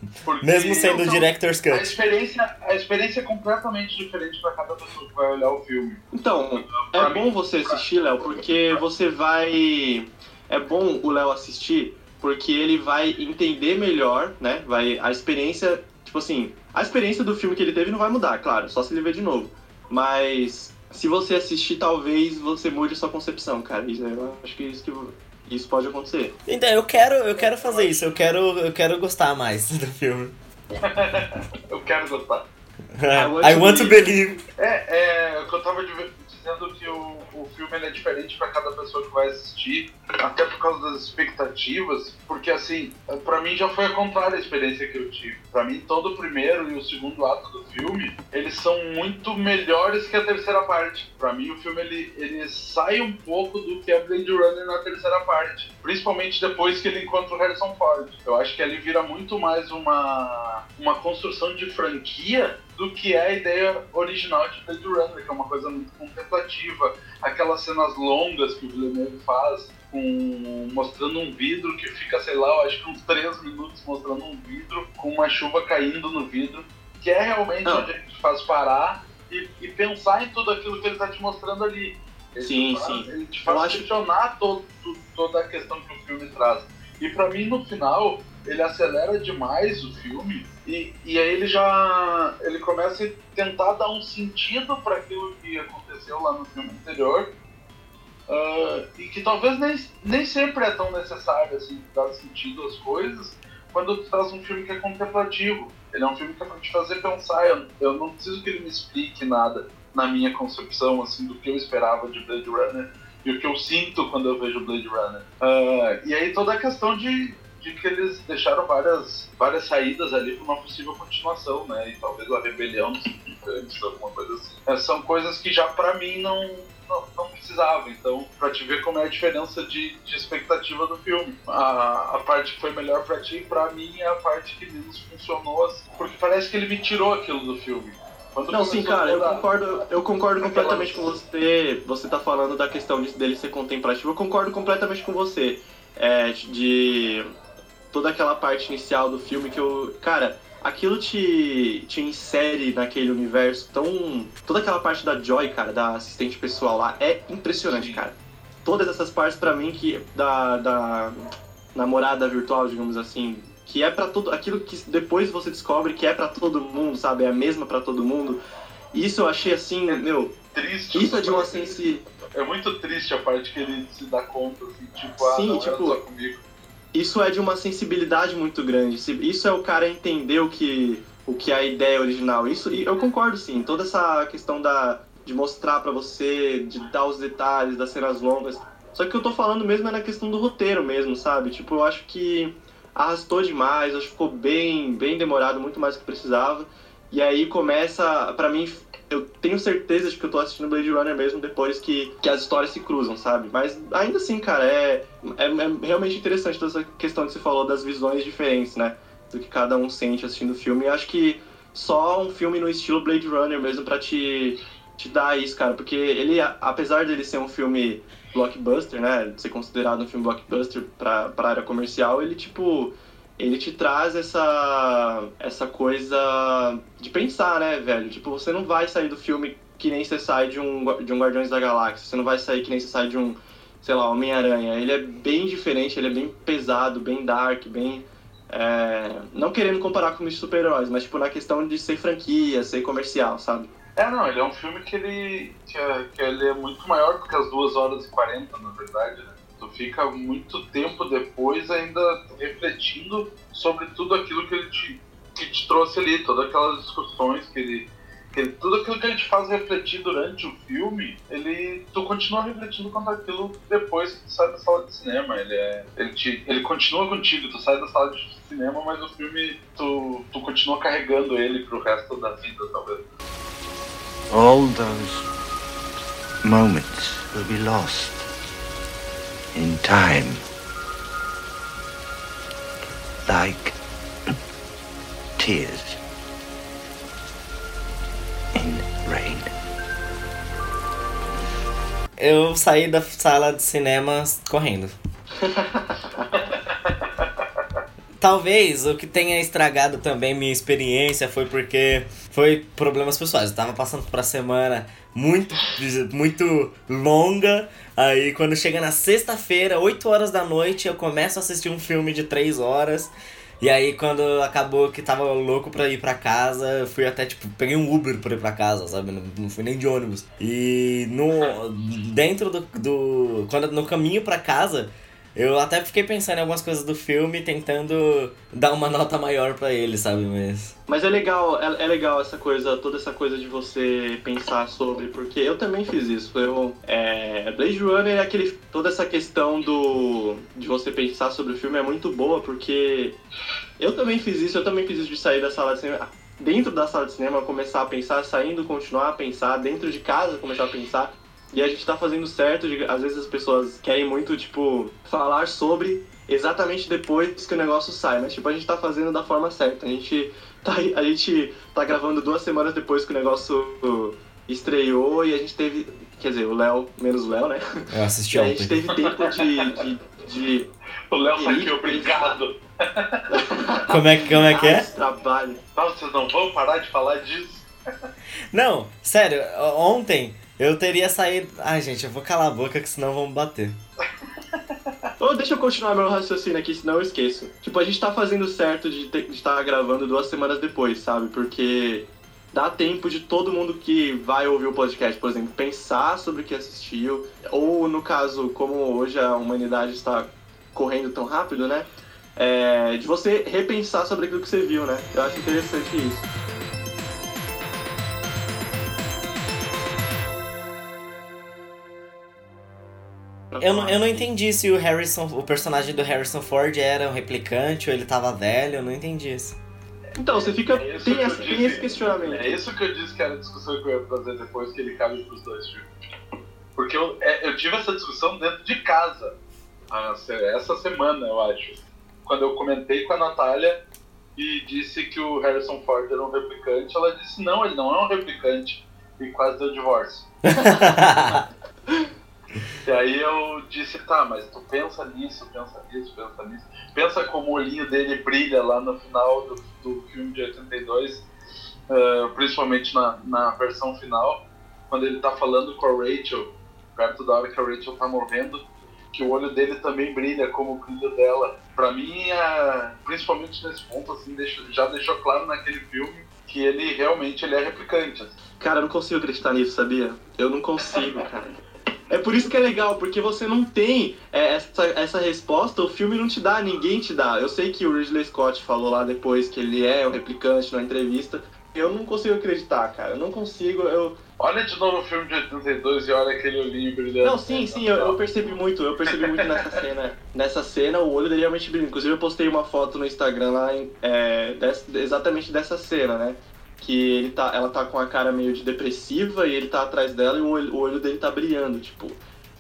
Mesmo sendo o Director's Cut. A experiência, a experiência é completamente diferente para cada pessoa que vai olhar o filme. Então, é bom você assistir, Léo, porque você vai. É bom o Léo assistir, porque ele vai entender melhor, né? Vai a experiência, tipo assim, a experiência do filme que ele teve não vai mudar, claro, só se ele ver de novo. Mas se você assistir, talvez você mude sua concepção, cara. Eu acho que isso que isso pode acontecer. Então, eu quero, eu quero fazer isso, eu quero, eu quero gostar mais do filme. *laughs* eu quero gostar. I want, I want to believe. É, é, o que eu tava dizendo que o, o filme é diferente para cada pessoa que vai assistir, até por causa das expectativas, porque assim, para mim já foi a contrária a experiência que eu tive. Para mim, todo o primeiro e o segundo ato do filme, eles são muito melhores que a terceira parte. Para mim, o filme ele, ele sai um pouco do que é Blade Runner na terceira parte, principalmente depois que ele encontra o Harrison Ford. Eu acho que ele vira muito mais uma, uma construção de franquia do que é a ideia original de Blade Runner, que é uma coisa muito contemplativa. Aquelas cenas longas que o Villeneuve faz, com, mostrando um vidro que fica, sei lá, eu acho que uns 3 minutos mostrando um vidro com uma chuva caindo no vidro, que é realmente Não. onde a gente faz parar e, e, pensar em tudo aquilo que ele está te mostrando ali. Ele sim, faz, sim. Ele te faz eu questionar acho... todo, toda a questão que o filme traz. E para mim, no final, ele acelera demais o filme e, e aí ele já ele começa a tentar dar um sentido para aquilo que aconteceu lá no filme anterior uh, e que talvez nem, nem sempre é tão necessário assim dar sentido às coisas quando tu traz um filme que é contemplativo. Ele é um filme que é para te fazer pensar. Eu, eu não preciso que ele me explique nada na minha concepção assim do que eu esperava de Blade Runner e o que eu sinto quando eu vejo Blade Runner. Uh, e aí toda a questão de de que eles deixaram várias, várias saídas ali para uma possível continuação, né? E talvez a rebelião dos gigantes, alguma coisa assim. É, são coisas que já para mim não, não, não, precisava. Então, para te ver como é a diferença de, de expectativa do filme. A, a parte que foi melhor para ti, para mim, é a parte que menos funcionou, assim, porque parece que ele me tirou aquilo do filme. Quando não, sim, cara, eu concordo, eu concordo completamente com você. Você tá falando da questão de, dele ser contemplativo. Eu concordo completamente com você. É, de toda aquela parte inicial do filme que eu. Cara, aquilo te, te insere naquele universo tão. Toda aquela parte da Joy, cara, da assistente pessoal lá, é impressionante, cara. Todas essas partes para mim que. Da, da namorada virtual, digamos assim, que é para todo. Aquilo que depois você descobre que é para todo mundo, sabe? É a mesma para todo mundo. Isso eu achei assim, meu. Triste. Isso é de uma sensi... É muito triste a parte que ele se dá conta, assim, tipo, ah, Sim, não tipo, comigo isso é de uma sensibilidade muito grande. Isso é o cara entender o que, o que é a ideia original. Isso eu concordo sim. Toda essa questão da de mostrar para você, de dar os detalhes das cenas longas. Só que eu tô falando mesmo é na questão do roteiro mesmo, sabe? Tipo, eu acho que arrastou demais, acho que ficou bem, bem demorado, muito mais do que precisava. E aí começa, para mim, eu tenho certeza de que eu tô assistindo Blade Runner mesmo depois que, que as histórias se cruzam, sabe? Mas ainda assim, cara, é, é, é realmente interessante toda essa questão que você falou das visões diferentes, né? Do que cada um sente assistindo o filme. E acho que só um filme no estilo Blade Runner mesmo para te te dá isso, cara, porque ele, apesar dele ser um filme blockbuster, né, ser considerado um filme blockbuster pra, pra área comercial, ele, tipo, ele te traz essa, essa coisa de pensar, né, velho? Tipo, você não vai sair do filme que nem você sai de um, de um Guardiões da Galáxia, você não vai sair que nem você sai de um, sei lá, Homem-Aranha. Ele é bem diferente, ele é bem pesado, bem dark, bem... É, não querendo comparar com os super-heróis, mas, tipo, na questão de ser franquia, ser comercial, sabe? É, não, ele é um filme que ele, que, é, que ele é muito maior do que as 2 horas e 40, na verdade, né? Tu fica muito tempo depois ainda refletindo sobre tudo aquilo que ele te, que te trouxe ali, todas aquelas discussões que ele, que ele, Tudo aquilo que ele te faz refletir durante o filme, ele. Tu continua refletindo quanto aquilo depois que tu sai da sala de cinema. Ele, é, ele, te, ele continua contigo, tu sai da sala de cinema, mas o filme tu, tu continua carregando ele pro resto da vida, talvez. All those moments will be lost in time. Like tears in rain. Eu saí da sala de cinema correndo. Talvez o que tenha estragado também minha experiência foi porque foi problemas pessoais. Eu tava passando por uma semana muito, muito longa. Aí quando chega na sexta-feira, 8 horas da noite, eu começo a assistir um filme de 3 horas. E aí quando acabou que tava louco pra ir pra casa, eu fui até, tipo, peguei um Uber pra ir pra casa, sabe? Não, não fui nem de ônibus. E no. Dentro do. do quando, no caminho pra casa, eu até fiquei pensando em algumas coisas do filme, tentando dar uma nota maior pra ele, sabe? Mas. Mas é legal, é, é, legal essa coisa, toda essa coisa de você pensar sobre, porque eu também fiz isso. Eu, é, Blade Runner é aquele. Toda essa questão do. de você pensar sobre o filme é muito boa, porque eu também fiz isso, eu também fiz isso de sair da sala de cinema. Dentro da sala de cinema, começar a pensar, saindo, continuar a pensar, dentro de casa, começar a pensar. E a gente tá fazendo certo, de, às vezes as pessoas querem muito, tipo, falar sobre exatamente depois que o negócio sai, mas tipo, a gente tá fazendo da forma certa. A gente tá, a gente tá gravando duas semanas depois que o negócio estreou e a gente teve. Quer dizer, o Léo, menos o Léo, né? Eu assisti *laughs* E a ontem. gente teve tempo de. de, de O Léo tá aqui, obrigado. *laughs* Como é, que- como é que é? esse trabalho. Não, vocês não vão parar de falar disso. Não, sério, ontem eu teria saído. Ai, gente, eu vou calar a boca que senão vão bater. Deixa eu continuar meu raciocínio aqui, senão eu esqueço. Tipo, a gente tá fazendo certo de estar gravando duas semanas depois, sabe? Porque dá tempo de todo mundo que vai ouvir o podcast, por exemplo, pensar sobre o que assistiu. Ou, no caso, como hoje a humanidade está correndo tão rápido, né? É, de você repensar sobre aquilo que você viu, né? Eu acho interessante isso. Eu não, eu não entendi se o Harrison, o personagem do Harrison Ford era um replicante ou ele tava velho, eu não entendi isso. Então, você fica. É tem, esse, tem esse questionamento. É isso que eu disse que era a discussão que eu ia fazer depois que ele cabe pros dois filmes. Porque eu, é, eu tive essa discussão dentro de casa essa semana, eu acho. Quando eu comentei com a Natália e disse que o Harrison Ford era um replicante, ela disse: não, ele não é um replicante. E quase deu divórcio. *laughs* E aí eu disse, tá, mas tu pensa nisso, pensa nisso, pensa nisso. Pensa como o olhinho dele brilha lá no final do, do filme de 82, eh, principalmente na, na versão final, quando ele tá falando com a Rachel, perto da hora que a Rachel tá morrendo, que o olho dele também brilha como o brilho dela. Pra mim, eh, principalmente nesse ponto, assim, já deixou claro naquele filme que ele realmente ele é replicante. assim. Cara, eu não consigo acreditar nisso, sabia? Eu não consigo, cara. É por isso que é legal, porque você não tem é, essa, essa resposta, o filme não te dá, ninguém te dá. Eu sei que o Ridley Scott falou lá depois que ele é um replicante na entrevista. Eu não consigo acreditar, cara. Eu não consigo, eu... Olha de novo o filme de 82 e olha aquele olhinho brilhando. Não, sim, sim, eu, eu percebi muito, eu percebi muito nessa *laughs* cena. Nessa cena, o olho dele realmente brilha. Inclusive, eu postei uma foto no Instagram lá, é, des- exatamente dessa cena, né? Que ele tá, ela tá com a cara meio de depressiva e ele tá atrás dela e o olho, o olho dele tá brilhando, tipo.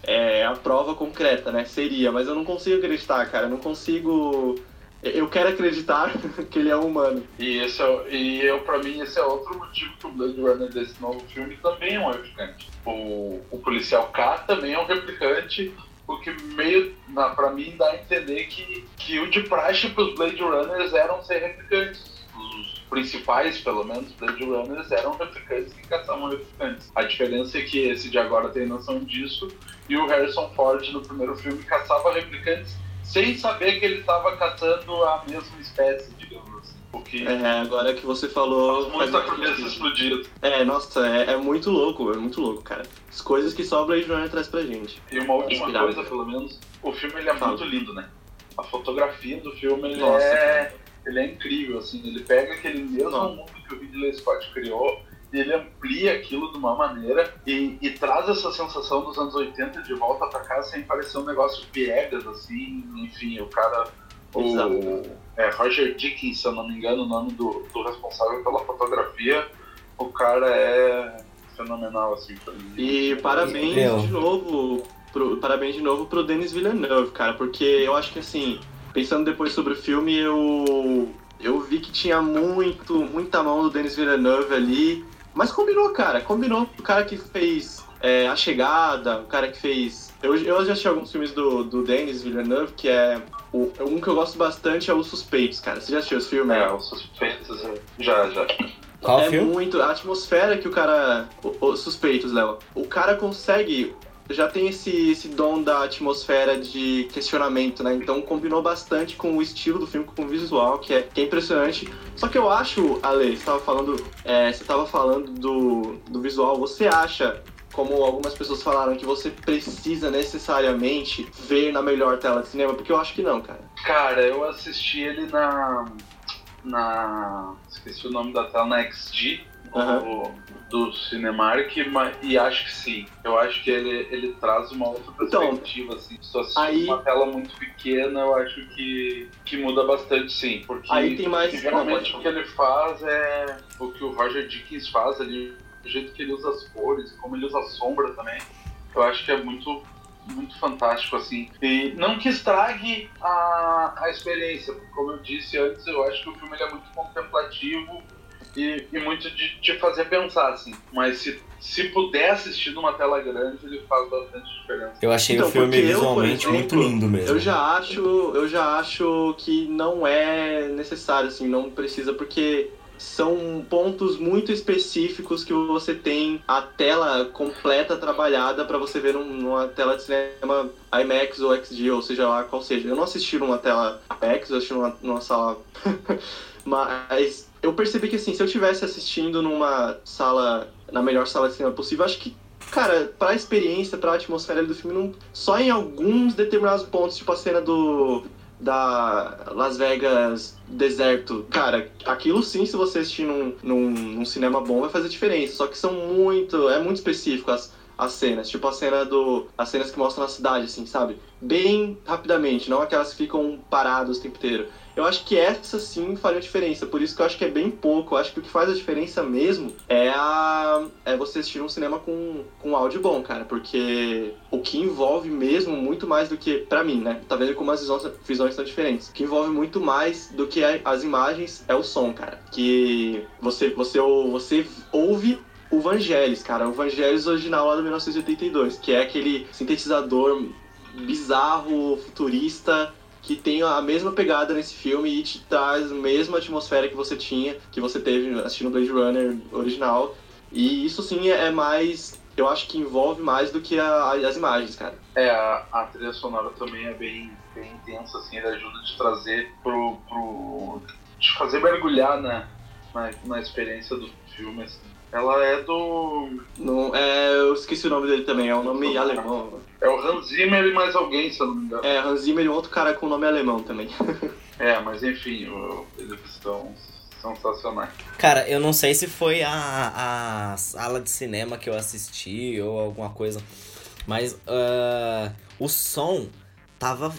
É a prova concreta, né? Seria, mas eu não consigo acreditar, cara. Eu não consigo Eu quero acreditar *laughs* que ele é humano. E, esse é, e eu, pra mim, esse é outro motivo que o Blade Runner desse novo filme também é um replicante. O, o policial K também é um replicante, o que meio, na, pra mim, dá a entender que, que o de praxe pros Blade Runners eram ser replicantes. Os principais, pelo menos, Blade Runners eram replicantes que caçavam replicantes. A diferença é que esse de agora tem noção disso e o Harrison Ford no primeiro filme caçava replicantes sem saber que ele estava caçando a mesma espécie, digamos assim. Porque É, agora que você falou. faz muita cabeça explodida. É, nossa, é, é muito louco, é muito louco, cara. As coisas que só o Blade Runner traz pra gente. E uma última Inspirado. coisa, pelo menos, o filme ele é Fala. muito lindo, né? A fotografia do filme ele Nossa, é, ele é incrível, assim. Ele pega aquele mesmo Nossa. mundo que o Ridley Scott criou e ele amplia aquilo de uma maneira e, e traz essa sensação dos anos 80 de volta pra cá sem parecer um negócio piegas, assim. Enfim, o cara. Exato. O é, Roger Dickens, se eu não me engano, o nome do, do responsável pela fotografia, o cara é fenomenal, assim, pra mim. E parabéns Eu. de novo. Pro, parabéns de novo pro Denis Villeneuve, cara, porque eu acho que assim, pensando depois sobre o filme, eu. Eu vi que tinha muito, muita mão do Denis Villeneuve ali. Mas combinou, cara. Combinou. O cara que fez é, A Chegada, o cara que fez. Eu, eu já assisti alguns filmes do, do Denis Villeneuve, que é. O, um que eu gosto bastante é Os Suspeitos, cara. Você já assistiu esse filme? É, os suspeitos, é, já, já. Qual é filme? muito. A atmosfera que o cara. o- Os suspeitos, Léo. O cara consegue. Já tem esse, esse dom da atmosfera de questionamento, né? Então combinou bastante com o estilo do filme, com o visual, que é, que é impressionante. Só que eu acho, Ale, você tava falando. é, você tava falando do, do visual, você acha. Como algumas pessoas falaram, que você precisa necessariamente ver na melhor tela de cinema, porque eu acho que não, cara. Cara, eu assisti ele na. na. esqueci o nome da tela, na XG Do, do Cinemark, e acho que sim. Eu acho que ele, ele traz uma outra Então, perspectiva, assim. Se tu aí- uma tela muito pequena, eu acho que, que muda bastante, sim. Porque Aí tem mais- geralmente o que ele faz é o que o Roger Dickens faz ali, o jeito que ele usa as cores, como ele usa a sombra também. Eu acho que é muito muito fantástico, assim. E não que estrague a, a experiência, como eu disse antes, eu acho que o filme é muito contemplativo e, e muito de te fazer pensar, assim. Mas se, se puder assistir numa tela grande, ele faz bastante diferença. Eu achei Então, o filme porque eu, visualmente muito exemplo, lindo mesmo. Eu já acho, eu já acho que não é necessário, assim, não precisa, porque são pontos muito específicos que você tem a tela completa trabalhada para você ver num- numa tela de cinema IMAX ou XG, ou seja lá qual seja. Eu não assisti numa tela IMAX, eu assisti numa, numa sala. *laughs* Mas eu percebi que assim, se eu estivesse assistindo numa sala, na melhor sala de cinema possível, acho que Cara, pra experiência, pra atmosfera do filme, não, só em alguns determinados pontos, tipo a cena do. Da Las Vegas deserto. Cara, aquilo sim, se você assistir num, num, num cinema bom, vai fazer diferença. Só que são muito. É muito específico as, as cenas. Tipo a cena do. As cenas que mostram a cidade, assim, sabe? Bem rapidamente, não aquelas que ficam paradas o tempo inteiro. Eu acho que essa sim faria diferença. Por isso que eu acho que é bem pouco. Eu acho que o que faz a diferença mesmo é a. É você assistir um cinema com, com áudio bom, cara. Porque o que envolve mesmo muito mais do que. Pra mim, né? Tá vendo como as visões, visões são diferentes. O que envolve muito mais do que as imagens é o som, cara. Que você, você, você ouve o Vangelis, cara. O Vangelis original lá do 1982, que é aquele sintetizador bizarro, futurista, que tem a mesma pegada nesse filme e te traz a mesma atmosfera que você tinha, que você teve assistindo Blade Runner original. E isso sim é mais. Eu acho que envolve mais do que a- as imagens, cara. É, a, a trilha sonora também é bem, bem intensa, assim, ele ajuda a te trazer pro. pro te fazer mergulhar na, na, na experiência do filme, assim. Ela é do. Não, é, eu esqueci o nome dele também, é um nome alemão. É o Hans Zimmer e mais alguém, se eu não me engano. É, Hans Zimmer e um outro cara com nome alemão também. *laughs* É, mas enfim, o- eles estão sensacionais. Cara, eu não sei se foi a, a sala de cinema que eu assisti ou alguma coisa, mas ah, o som tava.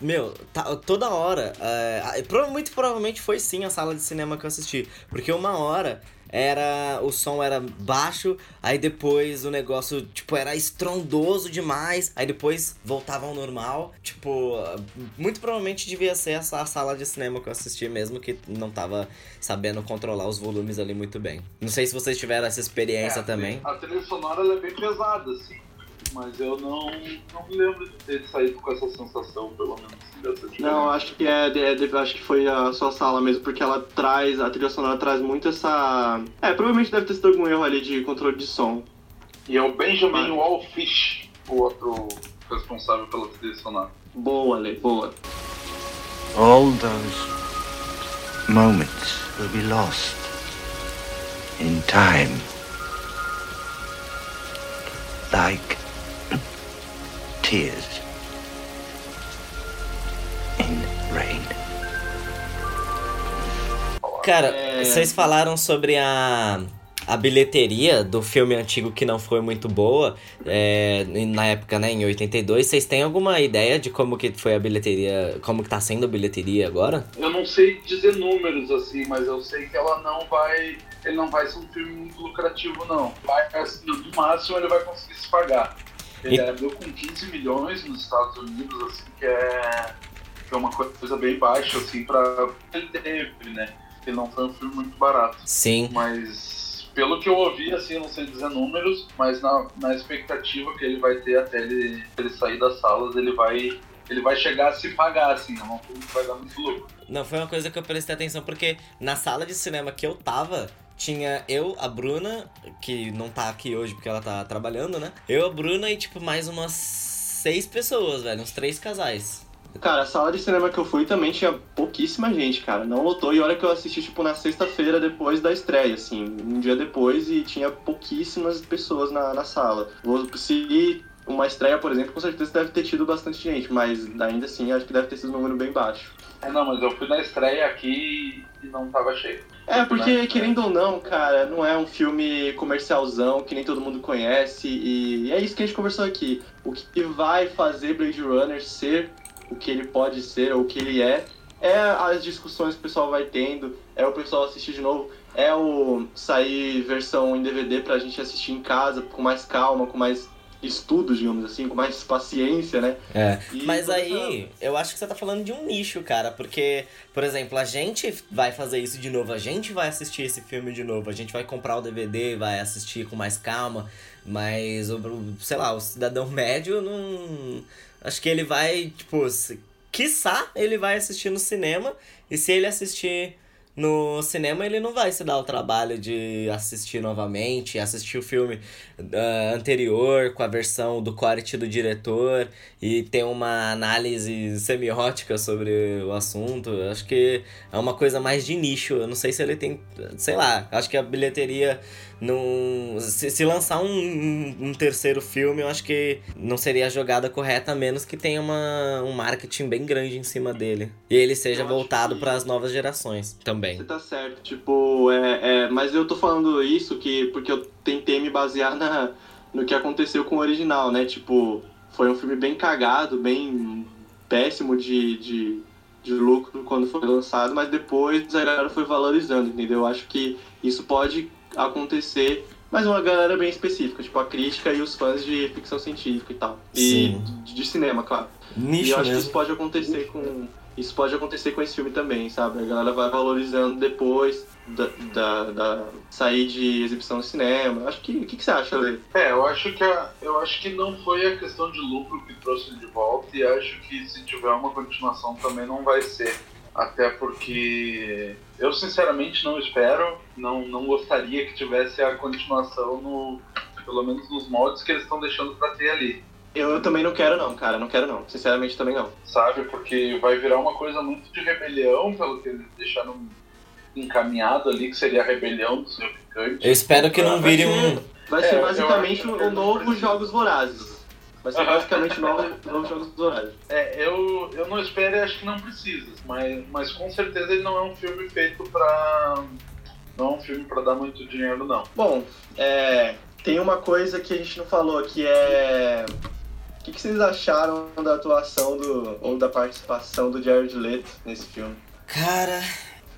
Meu, tá, toda hora. ah, prova- muito provavelmente foi sim a sala de cinema que eu assisti. Porque uma hora era o som era baixo, aí depois o negócio, tipo, era estrondoso demais, aí depois voltava ao normal. Tipo, muito provavelmente devia ser essa sala de cinema que eu assisti mesmo, que não tava sabendo controlar os volumes ali muito bem. Não sei se vocês tiveram essa experiência É, também. A trilha sonora é bem pesada, assim. Mas eu não, não me lembro de ter saído com essa sensação, pelo menos. assim, Dessa diferença. Não, acho que é, é, de- acho que foi a sua sala mesmo, porque ela traz, a trilha sonora traz muito essa. É, provavelmente deve ter sido algum erro ali de controle de som. E é o Benjamin Mas- Wallfish, o outro responsável pela trilha sonora. Boa, Lê, boa. All those moments will be lost in time. Like tears in rain. Cara, É. vocês falaram sobre a, a bilheteria do filme antigo que não foi muito boa, é, na época, né, em 82. Vocês têm alguma ideia de como que foi a bilheteria, como que tá sendo a bilheteria agora? Eu não sei dizer números assim, mas eu sei que ela não vai. Ele não vai ser um filme muito lucrativo, não. Vai, assim, no máximo ele vai conseguir se pagar. Ele E- abriu com 15 milhões nos Estados Unidos, assim, que é, que é uma coisa bem baixa, assim, pra. Ele teve, né? Ele não foi um filme muito barato. Sim. Mas pelo que eu ouvi, assim, eu não sei dizer números, mas na, na expectativa que ele vai ter até ele, ele sair das salas, ele vai. Ele vai chegar a se pagar, assim, não é um filme que vai dar muito lucro. Não, foi uma coisa que eu prestei atenção, porque na sala de cinema que eu tava, tinha eu, a Bruna, que não tá aqui hoje porque ela tá trabalhando, né? Eu, a Bruna e, tipo, mais umas seis pessoas, velho, uns três casais. Cara, a sala de cinema que eu fui também tinha pouquíssima gente, cara. Não lotou. E olha que eu assisti, tipo, na sexta-feira depois da estreia, assim. Um dia depois e tinha pouquíssimas pessoas na, na sala. Se uma estreia, por exemplo, com certeza deve ter tido bastante gente. Mas ainda assim, acho que deve ter sido um número bem baixo. É, não, mas eu fui na estreia aqui e não tava cheio. É, porque, Né? querendo ou não, cara, não é um filme comercialzão que nem todo mundo conhece. E é isso que a gente conversou aqui. O que vai fazer Blade Runner ser o que ele pode ser ou o que ele é, é as discussões que o pessoal vai tendo, é o pessoal assistir de novo, é o sair versão em DVD pra gente assistir em casa com mais calma, com mais estudo, digamos assim, com mais paciência, né? É. E Mas aí, eu acho que você tá falando de um nicho, cara, porque, por exemplo, a gente vai fazer isso de novo, a gente vai assistir esse filme de novo, a gente vai comprar o DVD, vai assistir com mais calma, mas, o- sei lá, o cidadão médio não. Acho que ele vai, tipo, se, quiçá ele vai assistir no cinema, e se ele assistir no cinema, ele não vai se dar o trabalho de assistir novamente, assistir o filme ah, anterior com a versão do corte do diretor e ter uma análise semiótica sobre o assunto. Acho que é uma coisa mais de nicho. Eu não sei se ele tem. Sei lá, acho que a bilheteria não. Se, se lançar um, um- terceiro filme, eu acho que não seria a jogada correta, a menos que tenha uma, um marketing bem grande em cima dele. E ele seja Eu voltado que- para as novas gerações também. Você tá certo, tipo, é, é, mas eu tô falando isso que porque eu tentei me basear na, no que aconteceu com o original, né? Tipo, foi um filme bem cagado, bem péssimo de, de, de lucro quando foi lançado, mas depois a galera foi valorizando, entendeu? Eu acho que isso pode acontecer, mas uma galera bem específica, tipo a crítica e os fãs de ficção científica e tal. E Sim. de, de cinema, claro. e Nicho eu acho que mesmo. isso pode acontecer com. Isso pode acontecer com esse filme também, sabe? A galera vai valorizando depois da, da, da sair de exibição no cinema. Acho que. O que, que você acha, Lê? É, eu acho que a, eu acho que não foi a questão de lucro que trouxe ele de volta e acho que se tiver uma continuação também não vai ser. Até porque eu sinceramente não espero, não, não gostaria que tivesse a continuação no pelo menos nos moldes que eles estão deixando pra ter ali, Eu, eu também não quero, não, cara. Não quero, não. Sinceramente, também não. sabe? Porque vai virar uma coisa muito de rebelião, pelo que eles deixaram encaminhado ali, que seria a rebelião dos replicantes. Eu espero que não vire um. Vai É, ser eu basicamente não novo. Jogos Vorazes. Ser Aham. basicamente o novo, novo Jogos Vorazes. É, eu, eu não espero e acho que não precisa, mas, mas com certeza ele não é um filme feito pra. Não é um filme pra dar muito dinheiro, não. Bom, é, tem uma coisa que a gente não falou, que é. O que, que vocês acharam da atuação do. ou da participação do Jared Leto nesse filme? Cara,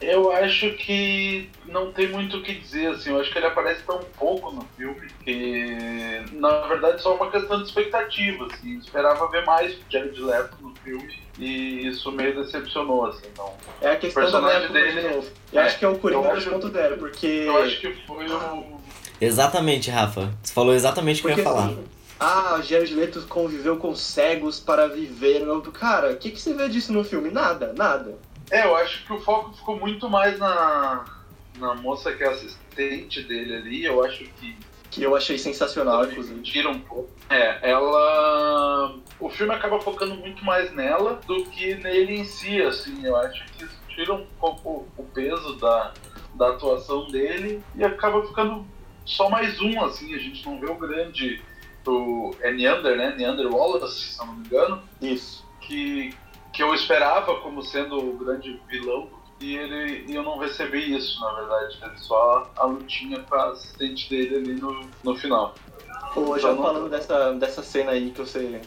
Eu acho que não tem muito o que dizer, assim, eu acho que ele aparece tão pouco no filme que, na verdade, só uma questão de expectativa, assim, esperava ver mais do Jared Leto no filme e isso meio decepcionou, assim, então... É a questão da personagem Neto dele- de novo. Eu É, acho que é o Coringa eu acho- 2.0, porque... Eu acho que foi um... Exatamente, Rafa. Você falou exatamente o que eu ia falar. assim, ah, Jared Leto conviveu com cegos para viver. Eu- Cara, o que, que você vê disso no filme? Nada, nada. É, eu acho que o foco ficou muito mais na, na moça que é assistente dele ali, eu acho que Que eu achei sensacional, inclusive. tira um pouco. É, ela. O filme acaba focando muito mais nela do que nele em si, assim. Eu acho que isso tira um pouco o peso da, da atuação dele e acaba ficando só mais um, assim. A gente não vê o grande. O, é Neander, né? Neander Wallace, se eu não me engano, Isso. que, que eu esperava como sendo o grande vilão. E, ele, e eu não recebi isso, na verdade. Teve só a lutinha com a assistente dele ali no, no final. Pô, já Então, não- falando dessa, dessa cena aí que você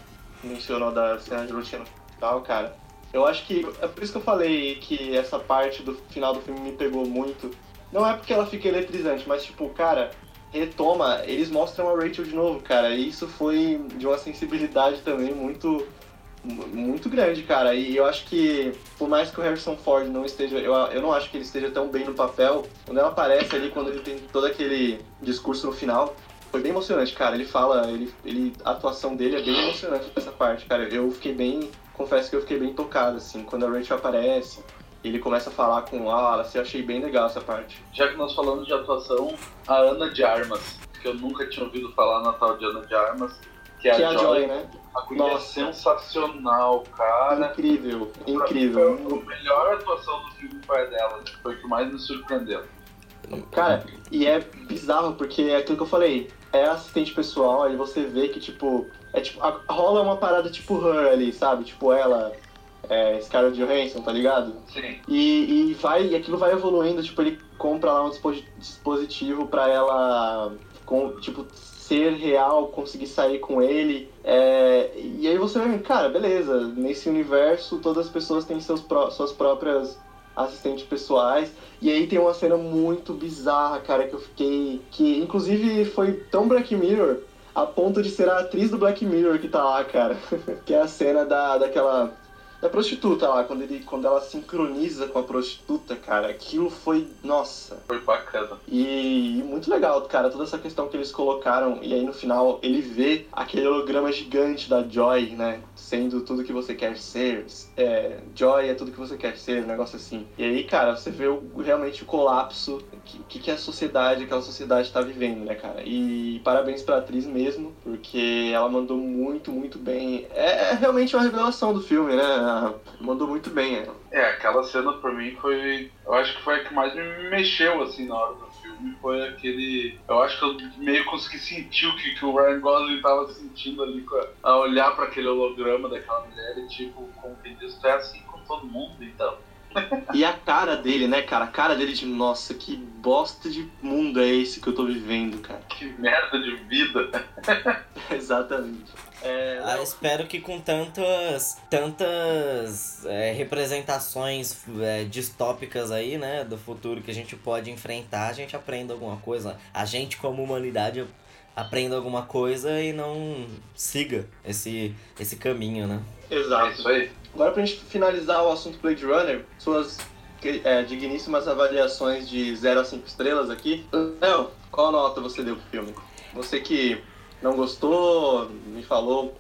mencionou da cena de lutinha no final, cara. Eu acho que. É por isso que eu falei que essa parte do final do filme me pegou muito. Não é porque ela fica eletrizante, mas tipo, cara, retoma, eles mostram a Rachel de novo, cara. E isso foi de uma sensibilidade também muito. Mu- Muito grande, cara. E eu acho que, por mais que o Harrison Ford não esteja. Eu, eu não acho que ele esteja tão bem no papel. Quando ela aparece ali, quando ele tem todo aquele discurso no final, foi bem emocionante, cara. Ele fala, ele, ele, a atuação dele é bem emocionante nessa parte, cara. Eu fiquei bem, confesso que eu fiquei bem tocado, assim, quando a Rachel aparece, ele começa a falar com o Wallace, eu achei bem legal essa parte. Já que nós falamos de atuação, a Ana de Armas, que eu nunca tinha ouvido falar na tal de Ana de Armas, que é que é a, a Joy. Joy, né? A guria é sensacional, cara. incrível, Pra mim, incrível. foi A melhor atuação do filme foi dela, foi o que mais me surpreendeu. Cara, e é bizarro porque é aquilo que eu falei, é assistente pessoal, aí você vê que, tipo, é tipo, a- rola uma parada tipo her ali, sabe? Tipo, ela, é, Scarlett Johansson, tá ligado? Sim. E, e vai, e aquilo vai evoluindo, tipo, ele compra lá um dispo- dispositivo pra ela, com, tipo, ser real, conseguir sair com ele. é, e aí você vê, cara, beleza, nesse universo todas as pessoas têm seus pró- suas próprias assistentes pessoais. E aí tem uma cena muito bizarra, cara, que eu fiquei. Que inclusive foi tão Black Mirror a ponto de ser a atriz do Black Mirror que tá lá, cara. *laughs* que é a cena da, daquela. Da prostituta lá, quando, ele, quando ela sincroniza com a prostituta, cara, aquilo foi. Nossa. Foi bacana. E, e muito legal, cara, toda essa questão que eles colocaram. E aí no final ele vê aquele holograma gigante da Joy, né? Sendo tudo que você quer ser. É, Joy é tudo que você quer ser, um negócio assim. E aí, cara, você vê o- realmente o colapso que, que, que a sociedade, aquela sociedade tá vivendo, né, cara? E parabéns pra atriz mesmo, porque ela mandou muito, muito bem. É, é realmente uma revelação do filme, né? Mandou muito bem ela. É, aquela cena pra mim foi. Eu acho que foi a que mais me mexeu assim na hora do filme. Foi aquele. Eu acho que eu meio consegui sentir o que, que o Ryan Gosling tava sentindo ali a, a olhar pra aquele holograma daquela mulher e tipo, como quem diz, é assim com todo mundo, então. E a cara dele, né, cara? A cara dele de, nossa, que bosta de mundo é esse que eu tô vivendo, cara. Que merda de vida. *laughs* Exatamente. É, Ah, espero que com tantas tantas é, representações é, distópicas aí, né, do futuro que a gente pode enfrentar, a gente aprenda alguma coisa. A gente como humanidade aprenda alguma coisa e não siga esse esse caminho, né? É exato. isso aí. Agora pra gente finalizar o assunto Blade Runner, suas é, digníssimas avaliações de 0 a 5 estrelas aqui. Léo, qual nota você deu pro filme? Você que não gostou, me falou.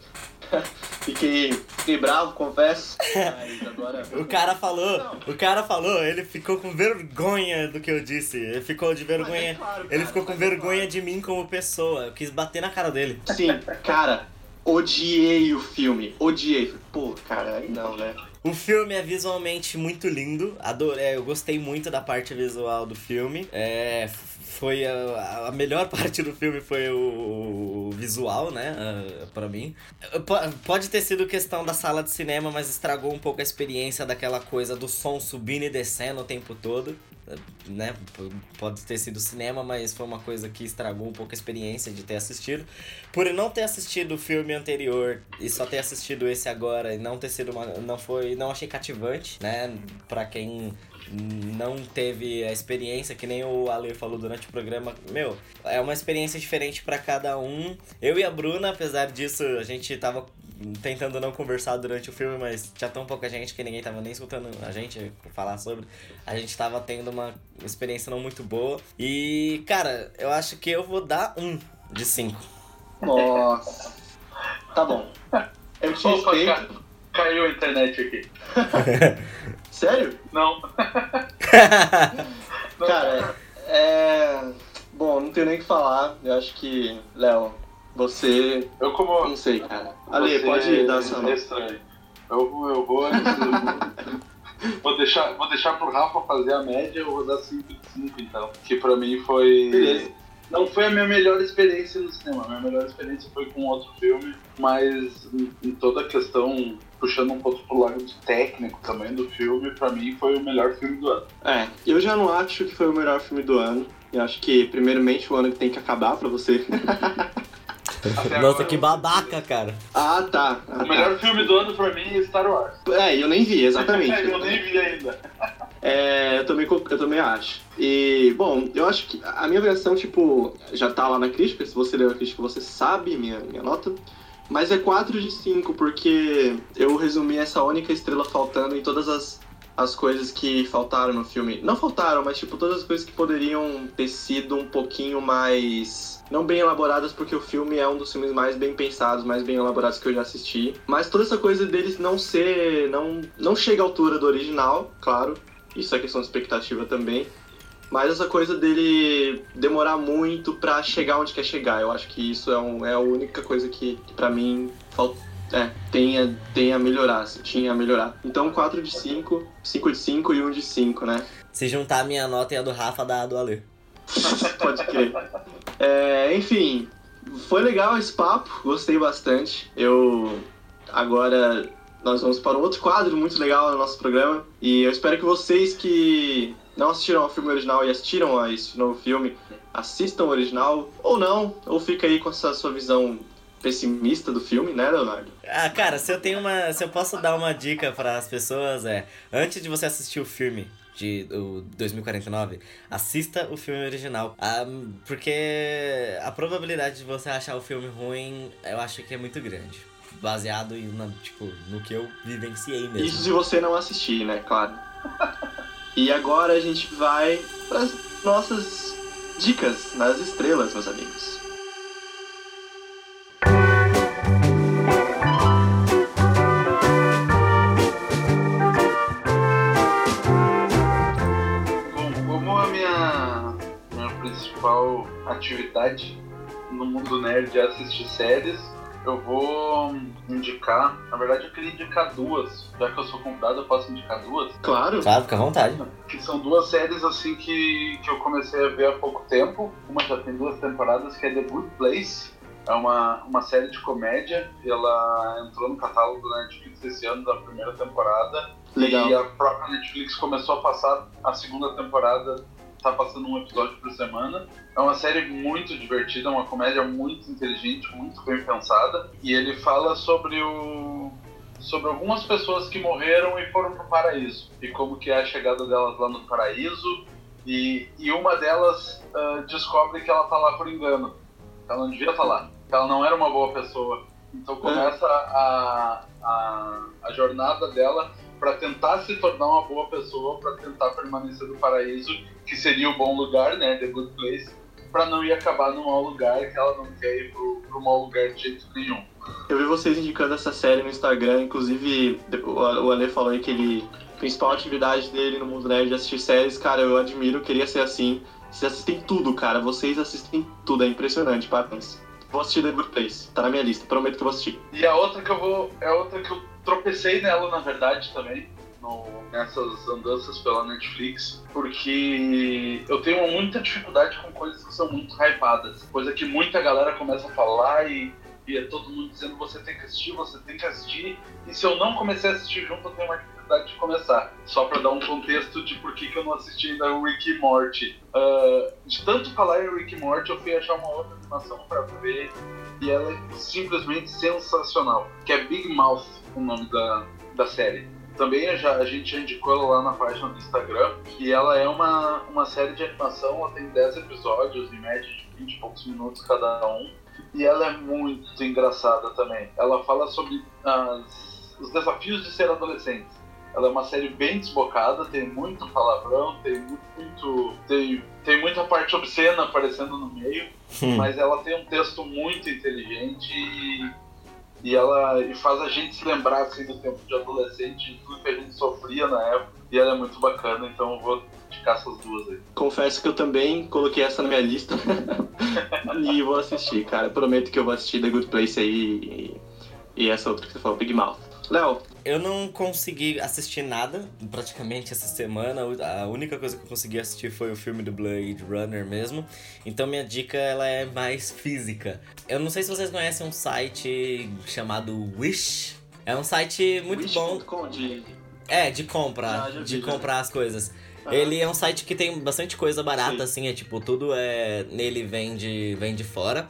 *laughs* fiquei, fiquei bravo, confesso. Mas agora. *laughs* O cara falou, Não. o cara falou, ele ficou com vergonha do que eu disse. Ele ficou de é vergonha. claro, Ele cara, ficou com é vergonha claro. de mim como pessoa. Eu quis bater na cara dele. Sim, cara, odiei o filme. Odiei. Pô, cara, não, né? O filme é visualmente muito lindo. Adorei, é, eu gostei muito da parte visual do filme. É, foi a, a melhor *laughs* parte do filme foi o, o visual, né? ah, pra mim. Po- Pode ter sido questão da sala de cinema, mas estragou um pouco a experiência daquela coisa do som subindo e descendo o tempo todo. né? p- Pode ter sido cinema, mas foi uma coisa que estragou um pouco a experiência de ter assistido. Por não ter assistido o filme anterior e só ter assistido esse agora e não ter sido uma. Não foi. Não achei cativante, né? Pra quem não teve a experiência, que nem o Ale falou durante o programa, meu, é uma experiência diferente pra cada um. Eu e a Bruna, apesar disso, a gente tava tentando não conversar durante o filme, mas tinha tão pouca gente que ninguém tava nem escutando a gente falar sobre. A gente tava tendo uma experiência não muito boa. E, cara, eu acho que eu vou dar um de cinco. Nossa. Tá bom. Eu te respeito. Ca- caiu a internet aqui. *laughs* Sério? *laughs* Não. Cara, é. Bom, não tenho nem o que falar. Eu acho que, Léo, você. Eu como. Não sei, cara. Ale, Você pode dar sua é nota. Eu, vou- eu vou. vou, deixar, vou deixar pro Rafa fazer a média, eu vou dar 5 de 5 então. Que pra mim foi. Beleza. Não foi a minha melhor experiência no cinema. A minha melhor experiência foi com outro filme, mas em toda a questão, puxando um pouco pro lado técnico também do filme, pra mim foi o melhor filme do ano. É, eu já não acho que foi o melhor filme do ano. Eu acho que, primeiramente, o ano que tem que acabar pra você. Até Nossa, agora, que babaca, cara. ah, tá. Ah, O melhor filme do ano pra mim é Star Wars. É, eu nem vi, exatamente. *laughs* eu nem vi ainda. É, eu também, eu também acho. E, bom, eu acho que a minha versão, tipo, já tá lá na crítica. Se você leu a crítica, você sabe minha, minha nota. Mas é 4 de 5, porque eu resumi essa única estrela faltando em todas as, as coisas que faltaram no filme. Não faltaram, mas, tipo, todas as coisas que poderiam ter sido um pouquinho mais. Não bem elaboradas, porque o filme é um dos filmes mais bem pensados, mais bem elaborados que eu já assisti. Mas toda essa coisa deles não ser. não, não chega à altura do original, claro. Isso é questão de expectativa também. Mas essa coisa dele demorar muito pra chegar onde quer chegar, eu acho que isso é, um, é a única coisa que, que pra mim falta. É, tem a, tem a melhorar, assim, tinha a melhorar. Então 4 de 5, 5 de 5 e 1 de 5, né? Se juntar a minha nota e a do Rafa, dá a do Ale. *laughs* Pode crer. É, enfim, foi legal esse papo, gostei bastante. Eu agora nós vamos para um outro quadro muito legal no nosso programa e eu espero que vocês que não assistiram ao filme original e assistiram a esse novo filme assistam o original ou não, ou fica aí com essa sua visão pessimista do filme, né, Leonardo? Ah, cara, se eu tenho uma. Se eu posso dar uma dica para as pessoas, é. Antes de você assistir o filme de o 2049, assista o filme original. Ah, porque a probabilidade de você achar o filme ruim, eu acho que é muito grande. Baseado em, na- tipo, no que eu vivenciei mesmo. Isso se você não assistir, né, claro. *laughs* E agora a gente vai para as nossas dicas nas estrelas, meus amigos. Bom, como a minha, minha principal atividade no mundo nerd é assistir séries, eu vou indicar. Na verdade, eu queria indicar duas. Já que eu sou convidado, eu posso indicar duas. Claro. Claro, fica à vontade. Que são duas séries assim que, que eu comecei a ver há pouco tempo. Uma já tem duas temporadas, que é The Good Place. É uma, uma série de comédia. Ela entrou no catálogo da Netflix esse ano da primeira temporada. Legal. E a própria Netflix começou a passar a segunda temporada, tá passando um episódio por semana. É uma série muito divertida, uma comédia muito inteligente, muito bem pensada. E ele fala sobre o sobre algumas pessoas que morreram e foram pro paraíso. E como que é a chegada delas lá no paraíso. E, e uma delas ah, descobre que ela tá lá por engano. Ela não devia estar lá que ela não era uma boa pessoa. Então começa a, a, a jornada dela para tentar se tornar uma boa pessoa para tentar permanecer no paraíso que seria o bom lugar né the good place para não ir acabar no mau lugar que ela não quer ir pro, pro mau lugar de jeito nenhum Eu vi vocês indicando essa série no Instagram, inclusive o o Ale falou aí que ele. A principal atividade dele no mundo nerd é assistir séries, cara, eu admiro, queria ser assim. Vocês assistem tudo, cara, vocês assistem tudo, é impressionante, parabéns. Vou assistir The Good Place, tá na minha lista, prometo que eu vou assistir. E a outra que eu vou. É outra que eu tropecei nela, na verdade, também. No- nessas andanças pela Netflix. Porque eu tenho muita dificuldade com coisas que são muito hypadas. Coisa que muita galera começa a falar e, e é todo mundo dizendo você tem que assistir, você tem que assistir. E se eu não comecei a assistir junto, eu tenho uma dificuldade de começar. Só para dar um contexto de por que, que eu não assisti ainda Rick e Morty. Uh, de tanto falar em Rick e Morty, eu fui achar uma outra animação para ver e ela é simplesmente sensacional, que é Big Mouth, o nome da, da série. Também já, a gente já indicou ela lá na página do Instagram. E ela é uma, uma série de animação, ela tem 10 episódios, em média de 20 e poucos minutos cada um. E ela é muito engraçada também. Ela fala sobre as, os desafios de ser adolescente. Ela é uma série bem desbocada, tem muito palavrão, tem muito. Tem, tem muita parte obscena aparecendo no meio, hum. mas ela tem um texto muito inteligente e e ela e faz a gente se lembrar assim, do tempo de adolescente, de tudo que a gente sofria na época. E ela é muito bacana, então eu vou indicar essas duas aí. Confesso que eu também coloquei essa na minha lista *laughs* e vou assistir, cara. prometo que eu vou assistir The Good Place aí e, e essa outra que você falou, Big Mouth. Léo. Eu não consegui assistir nada praticamente essa semana. A única coisa que eu consegui assistir foi o filme do Blade Runner mesmo. Então minha dica ela é mais física. Eu não sei se vocês conhecem um site chamado Wish. É um site muito Wish. bom. De... É, de compra, ah, de comprar as coisas. Ele é um site que tem bastante coisa barata, Sim. assim, é tipo, tudo é. Nele vem de, vem de fora.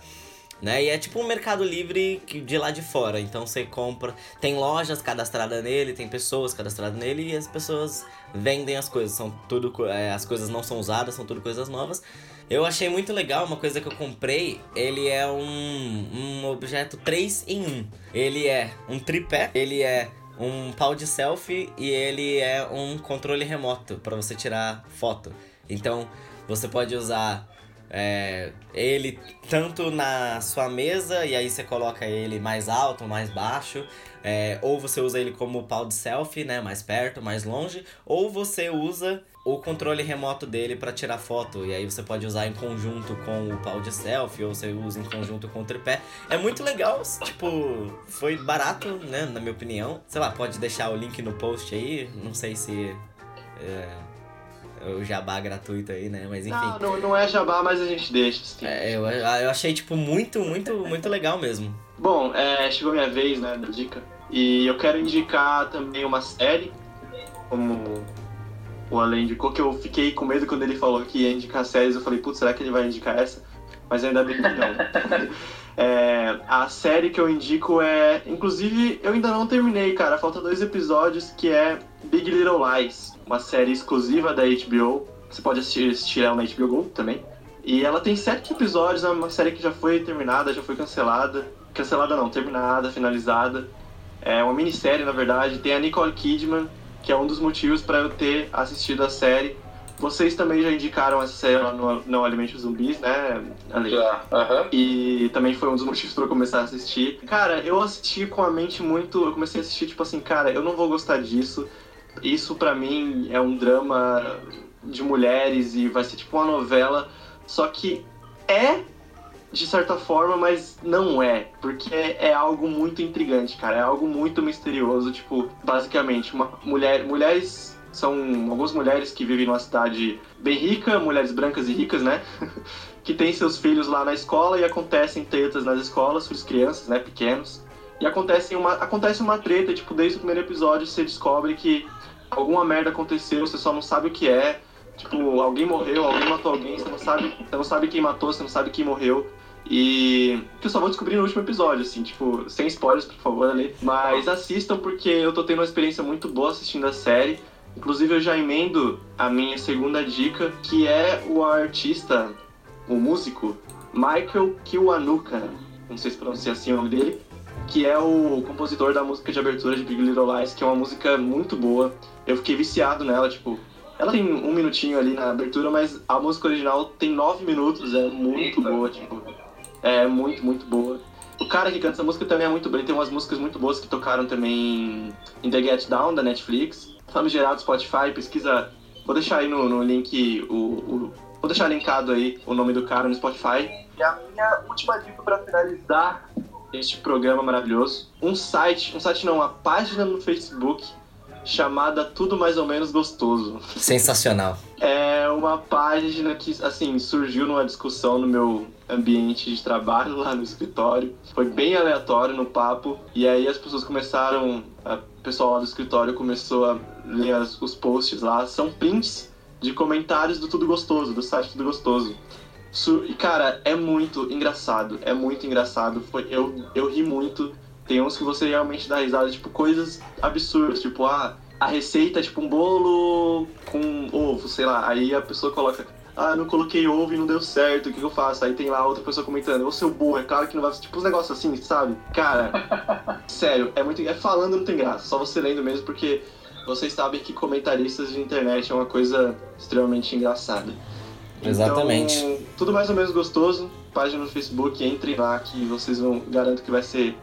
Né? E é tipo um mercado livre de lá de fora. Então você compra. Tem lojas cadastradas nele, tem pessoas cadastradas nele e as pessoas vendem as coisas. São tudo. É, as coisas não são usadas, são tudo coisas novas. Eu achei muito legal, uma coisa que eu comprei, ele é um, um objeto 3 em 1. Ele é um tripé, ele é um pau de selfie e ele é um controle remoto para você tirar foto. Então você pode usar é, ele tanto na sua mesa, e aí você coloca ele mais alto, mais baixo, é, ou você usa ele como pau de selfie, né, mais perto, mais longe, ou você usa o controle remoto dele para tirar foto, e aí você pode usar em conjunto com o pau de selfie, ou você usa em conjunto com o tripé. É muito legal, tipo, foi barato, né, na minha opinião. Sei lá, pode deixar o link no post aí, não sei se... É o jabá gratuito aí, né? Mas enfim. Não, não, não é jabá, mas a gente deixa. Assim. É, eu, eu achei, tipo, muito, muito, muito legal mesmo. Bom, é, chegou minha vez, né, da dica. E eu quero indicar também uma série, como o Ale indicou, que eu fiquei com medo quando ele falou que ia indicar séries. Eu falei, putz, será que ele vai indicar essa? Mas ainda bem que não. *laughs* é, a série que eu indico é. Inclusive, eu ainda não terminei, cara. Falta dois episódios que é Big Little Lies uma série exclusiva da HBO. Você pode assistir, assistir ela na HBO Go também. E ela tem sete episódios, é uma série que já foi terminada, já foi cancelada. Cancelada não, terminada, finalizada. É uma minissérie, na verdade. Tem a Nicole Kidman, que é um dos motivos para eu ter assistido a série. Vocês também já indicaram essa série lá no Não Alimente os Zumbis, né, Ale? Já, uhum. E também foi um dos *laughs* motivos para eu começar a assistir. Cara, eu assisti com a mente muito... Eu comecei a assistir, tipo assim, cara, eu não vou gostar disso isso para mim é um drama de mulheres e vai ser tipo uma novela, só que é de certa forma, mas não é, porque é, é algo muito intrigante, cara, é algo muito misterioso, tipo, basicamente, uma mulher, mulheres são algumas mulheres que vivem numa cidade bem rica, mulheres brancas e ricas, né? *laughs* que têm seus filhos lá na escola e acontecem tretas nas escolas, suas crianças, né, pequenos. E acontece uma, acontece uma treta, tipo, desde o primeiro episódio você descobre que alguma merda aconteceu, você só não sabe o que é. Tipo, alguém morreu, alguém matou alguém, você não sabe, você não sabe quem matou, você não sabe quem morreu. E que eu só vou descobrir no último episódio, assim, tipo, sem spoilers, por favor, ali. Mas assistam porque eu tô tendo uma experiência muito boa assistindo a série. Inclusive eu já emendo a minha segunda dica, que é o artista, o músico, Michael Kiwanuka. Não sei se pronuncia assim o nome dele. Que é o compositor da música de abertura de Big Little Lies, que é uma música muito boa eu fiquei viciado nela, tipo. Ela tem um minutinho ali na abertura, mas a música original tem nove minutos, é muito Eita. boa, tipo. É muito, muito boa. O cara que canta essa música também é muito bem, tem umas músicas muito boas que tocaram também em The Get Down, da Netflix. Famigerado Spotify, pesquisa. Vou deixar aí no, no link o, o, Vou deixar linkado aí o nome do cara no Spotify. E a minha última dica para finalizar este programa maravilhoso: um site, um site não, uma página no Facebook chamada Tudo Mais ou Menos Gostoso. Sensacional. É uma página que, assim, surgiu numa discussão no meu ambiente de trabalho *laughs* lá no escritório. Foi bem aleatório no papo. E aí as pessoas começaram. A pessoal lá do escritório começou a ler as- os posts lá. São prints de comentários do Tudo Gostoso, do site Tudo Gostoso. Su- E, cara, é muito engraçado. É muito engraçado. Foi, eu, eu ri muito. Tem uns que você realmente dá risada, tipo, coisas absurdas. Tipo, ah, a receita é tipo um bolo com ovo, sei lá. Aí a pessoa coloca, ah, não coloquei ovo e não deu certo, o que, que eu faço? Aí tem lá outra pessoa comentando, ô seu burro, é claro que não vai. Tipo, uns negócios assim, sabe? Cara, *laughs* sério, é muito. É falando não tem graça, só você lendo mesmo, porque vocês sabem que comentaristas de internet é uma coisa extremamente engraçada. Exatamente. Então, tudo mais ou menos gostoso. Página no Facebook, entrem lá que vocês vão. Garanto que vai ser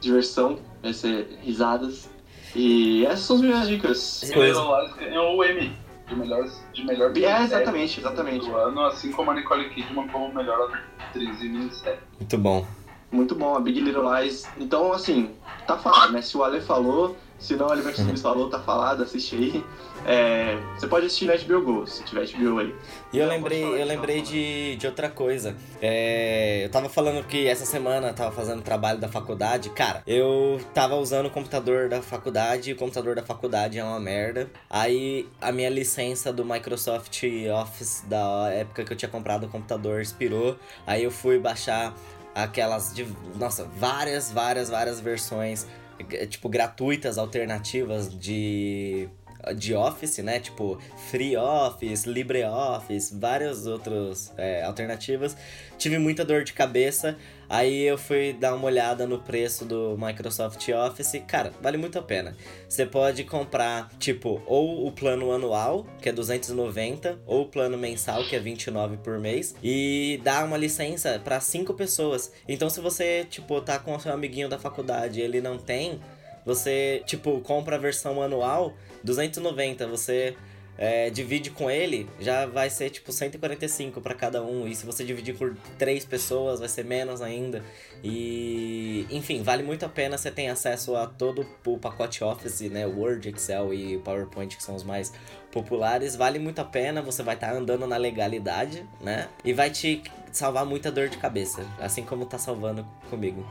diversão, vai ser risadas. E essas são as minhas dicas. Coisa. Ganhou o M de melhor, de melhor É, exatamente, exatamente. do ano, assim como a Nicole Kidman como melhor atriz em minissérie. Muito bom. Muito bom, a Big Little Lies. Então, assim, tá falado, né? Se o Ale falou, se não o Oliver Stevens falou, tá falado, assiste aí. É, você pode assistir na HBO Go, se tiver HBO aí. E eu lembrei, falar, eu lembrei de, de outra coisa. É, eu tava falando que essa semana eu tava fazendo trabalho da faculdade. Cara, eu tava usando o computador da faculdade e o computador da faculdade é uma merda. Aí a minha licença do Microsoft Office da época que eu tinha comprado o computador expirou. Aí eu fui baixar aquelas de. Nossa, várias, várias, várias versões. Eh, Tipo, gratuitas, alternativas de de Office, né? Tipo, Free Office, LibreOffice, várias outras é, alternativas. Tive muita dor de cabeça. Aí eu fui dar uma olhada no preço do Microsoft Office. Cara, vale muito a pena. Você pode comprar, tipo, ou o plano anual, que é 290, ou o plano mensal, que é 29 por mês, e dá uma licença para cinco pessoas. Então, se você, tipo, tá com o seu amiguinho da faculdade e ele não tem, você, tipo, compra a versão anual, 290, você é, divide com ele, já vai ser tipo 145 para cada um. E se você dividir por três pessoas, vai ser menos ainda. E enfim, vale muito a pena. Você tem acesso a todo o pacote Office, né? Word, Excel e PowerPoint, que são os mais populares. Vale muito a pena. Você vai estar andando na legalidade, né? E vai te salvar muita dor de cabeça, assim como tá salvando comigo.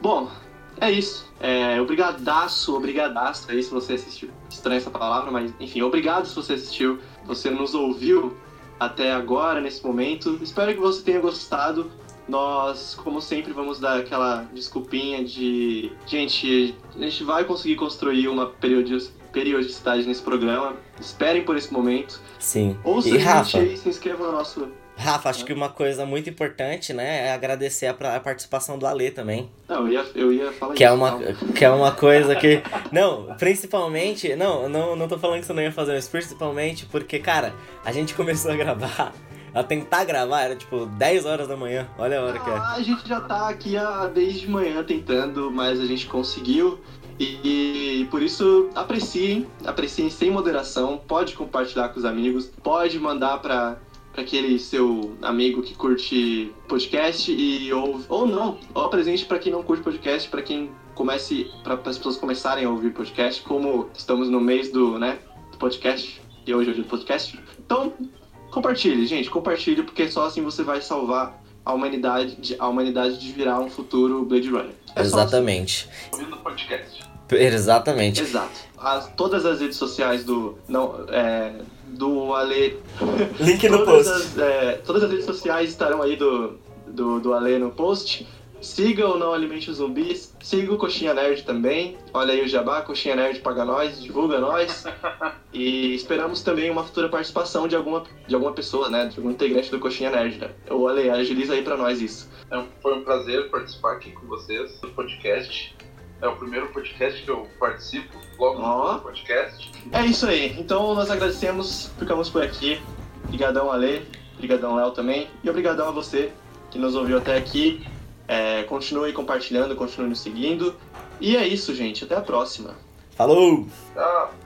Bom, é isso. É, obrigadaço, obrigadaço aí se você assistiu. Estranha essa palavra, mas enfim, obrigado se você assistiu, você nos ouviu até agora, nesse momento. Espero que você tenha gostado. Nós, como sempre, vamos dar aquela desculpinha de. Gente, a gente vai conseguir construir uma periodi- periodicidade nesse programa. Esperem por esse momento. Sim. Ouça e a gente Rafa, aí, se inscreva no nosso. Rafa, acho que uma coisa muito importante, né, é agradecer a, a participação do Ale também. Não, eu ia, eu ia falar Que é isso, uma, calma. que é uma coisa que. Não, principalmente. Não, não, não tô falando que você não ia fazer, mas principalmente porque, cara, a gente começou a gravar. A tentar gravar, era tipo 10 horas da manhã. Olha a hora que é. Ah, a gente já tá aqui há, desde manhã tentando, mas a gente conseguiu. E, e por isso apreciem, apreciem sem moderação. Pode compartilhar com os amigos, pode mandar pra aquele seu amigo que curte podcast e ou, ou não, ou presente pra quem não curte podcast, pra quem comece, para as pessoas começarem a ouvir podcast, como estamos no mês do, né, do podcast e hoje é o dia do podcast. Então, compartilhe, gente, compartilhe porque só assim você vai salvar a humanidade, de- a humanidade de virar um futuro Blade Runner. É só Exatamente. Ouvindo o podcast. Exatamente. assim. Exato. As, todas as redes sociais do não é, do Ale, Link no todas post. as, é, todas as redes sociais estarão aí do do, do Ale no post. Siga o Não Alimente os Zumbis. Siga o Coxinha Nerd também. Olha aí o Jabá, Coxinha Nerd paga nós, divulga nós. E esperamos também uma futura participação de alguma, de alguma pessoa, né? De algum integrante do Coxinha Nerd, né? O Ale, agiliza aí pra nós isso. É foi um prazer participar aqui com vocês do podcast. É o primeiro podcast que eu participo, logo Ó. no podcast. É isso aí. Então nós agradecemos, ficamos por aqui. Obrigadão, Ale. Obrigadão, Léo também. E obrigadão a você que nos ouviu até aqui. É, continue compartilhando, continue nos seguindo. E é isso, gente. Até a próxima. Falou! Tchau!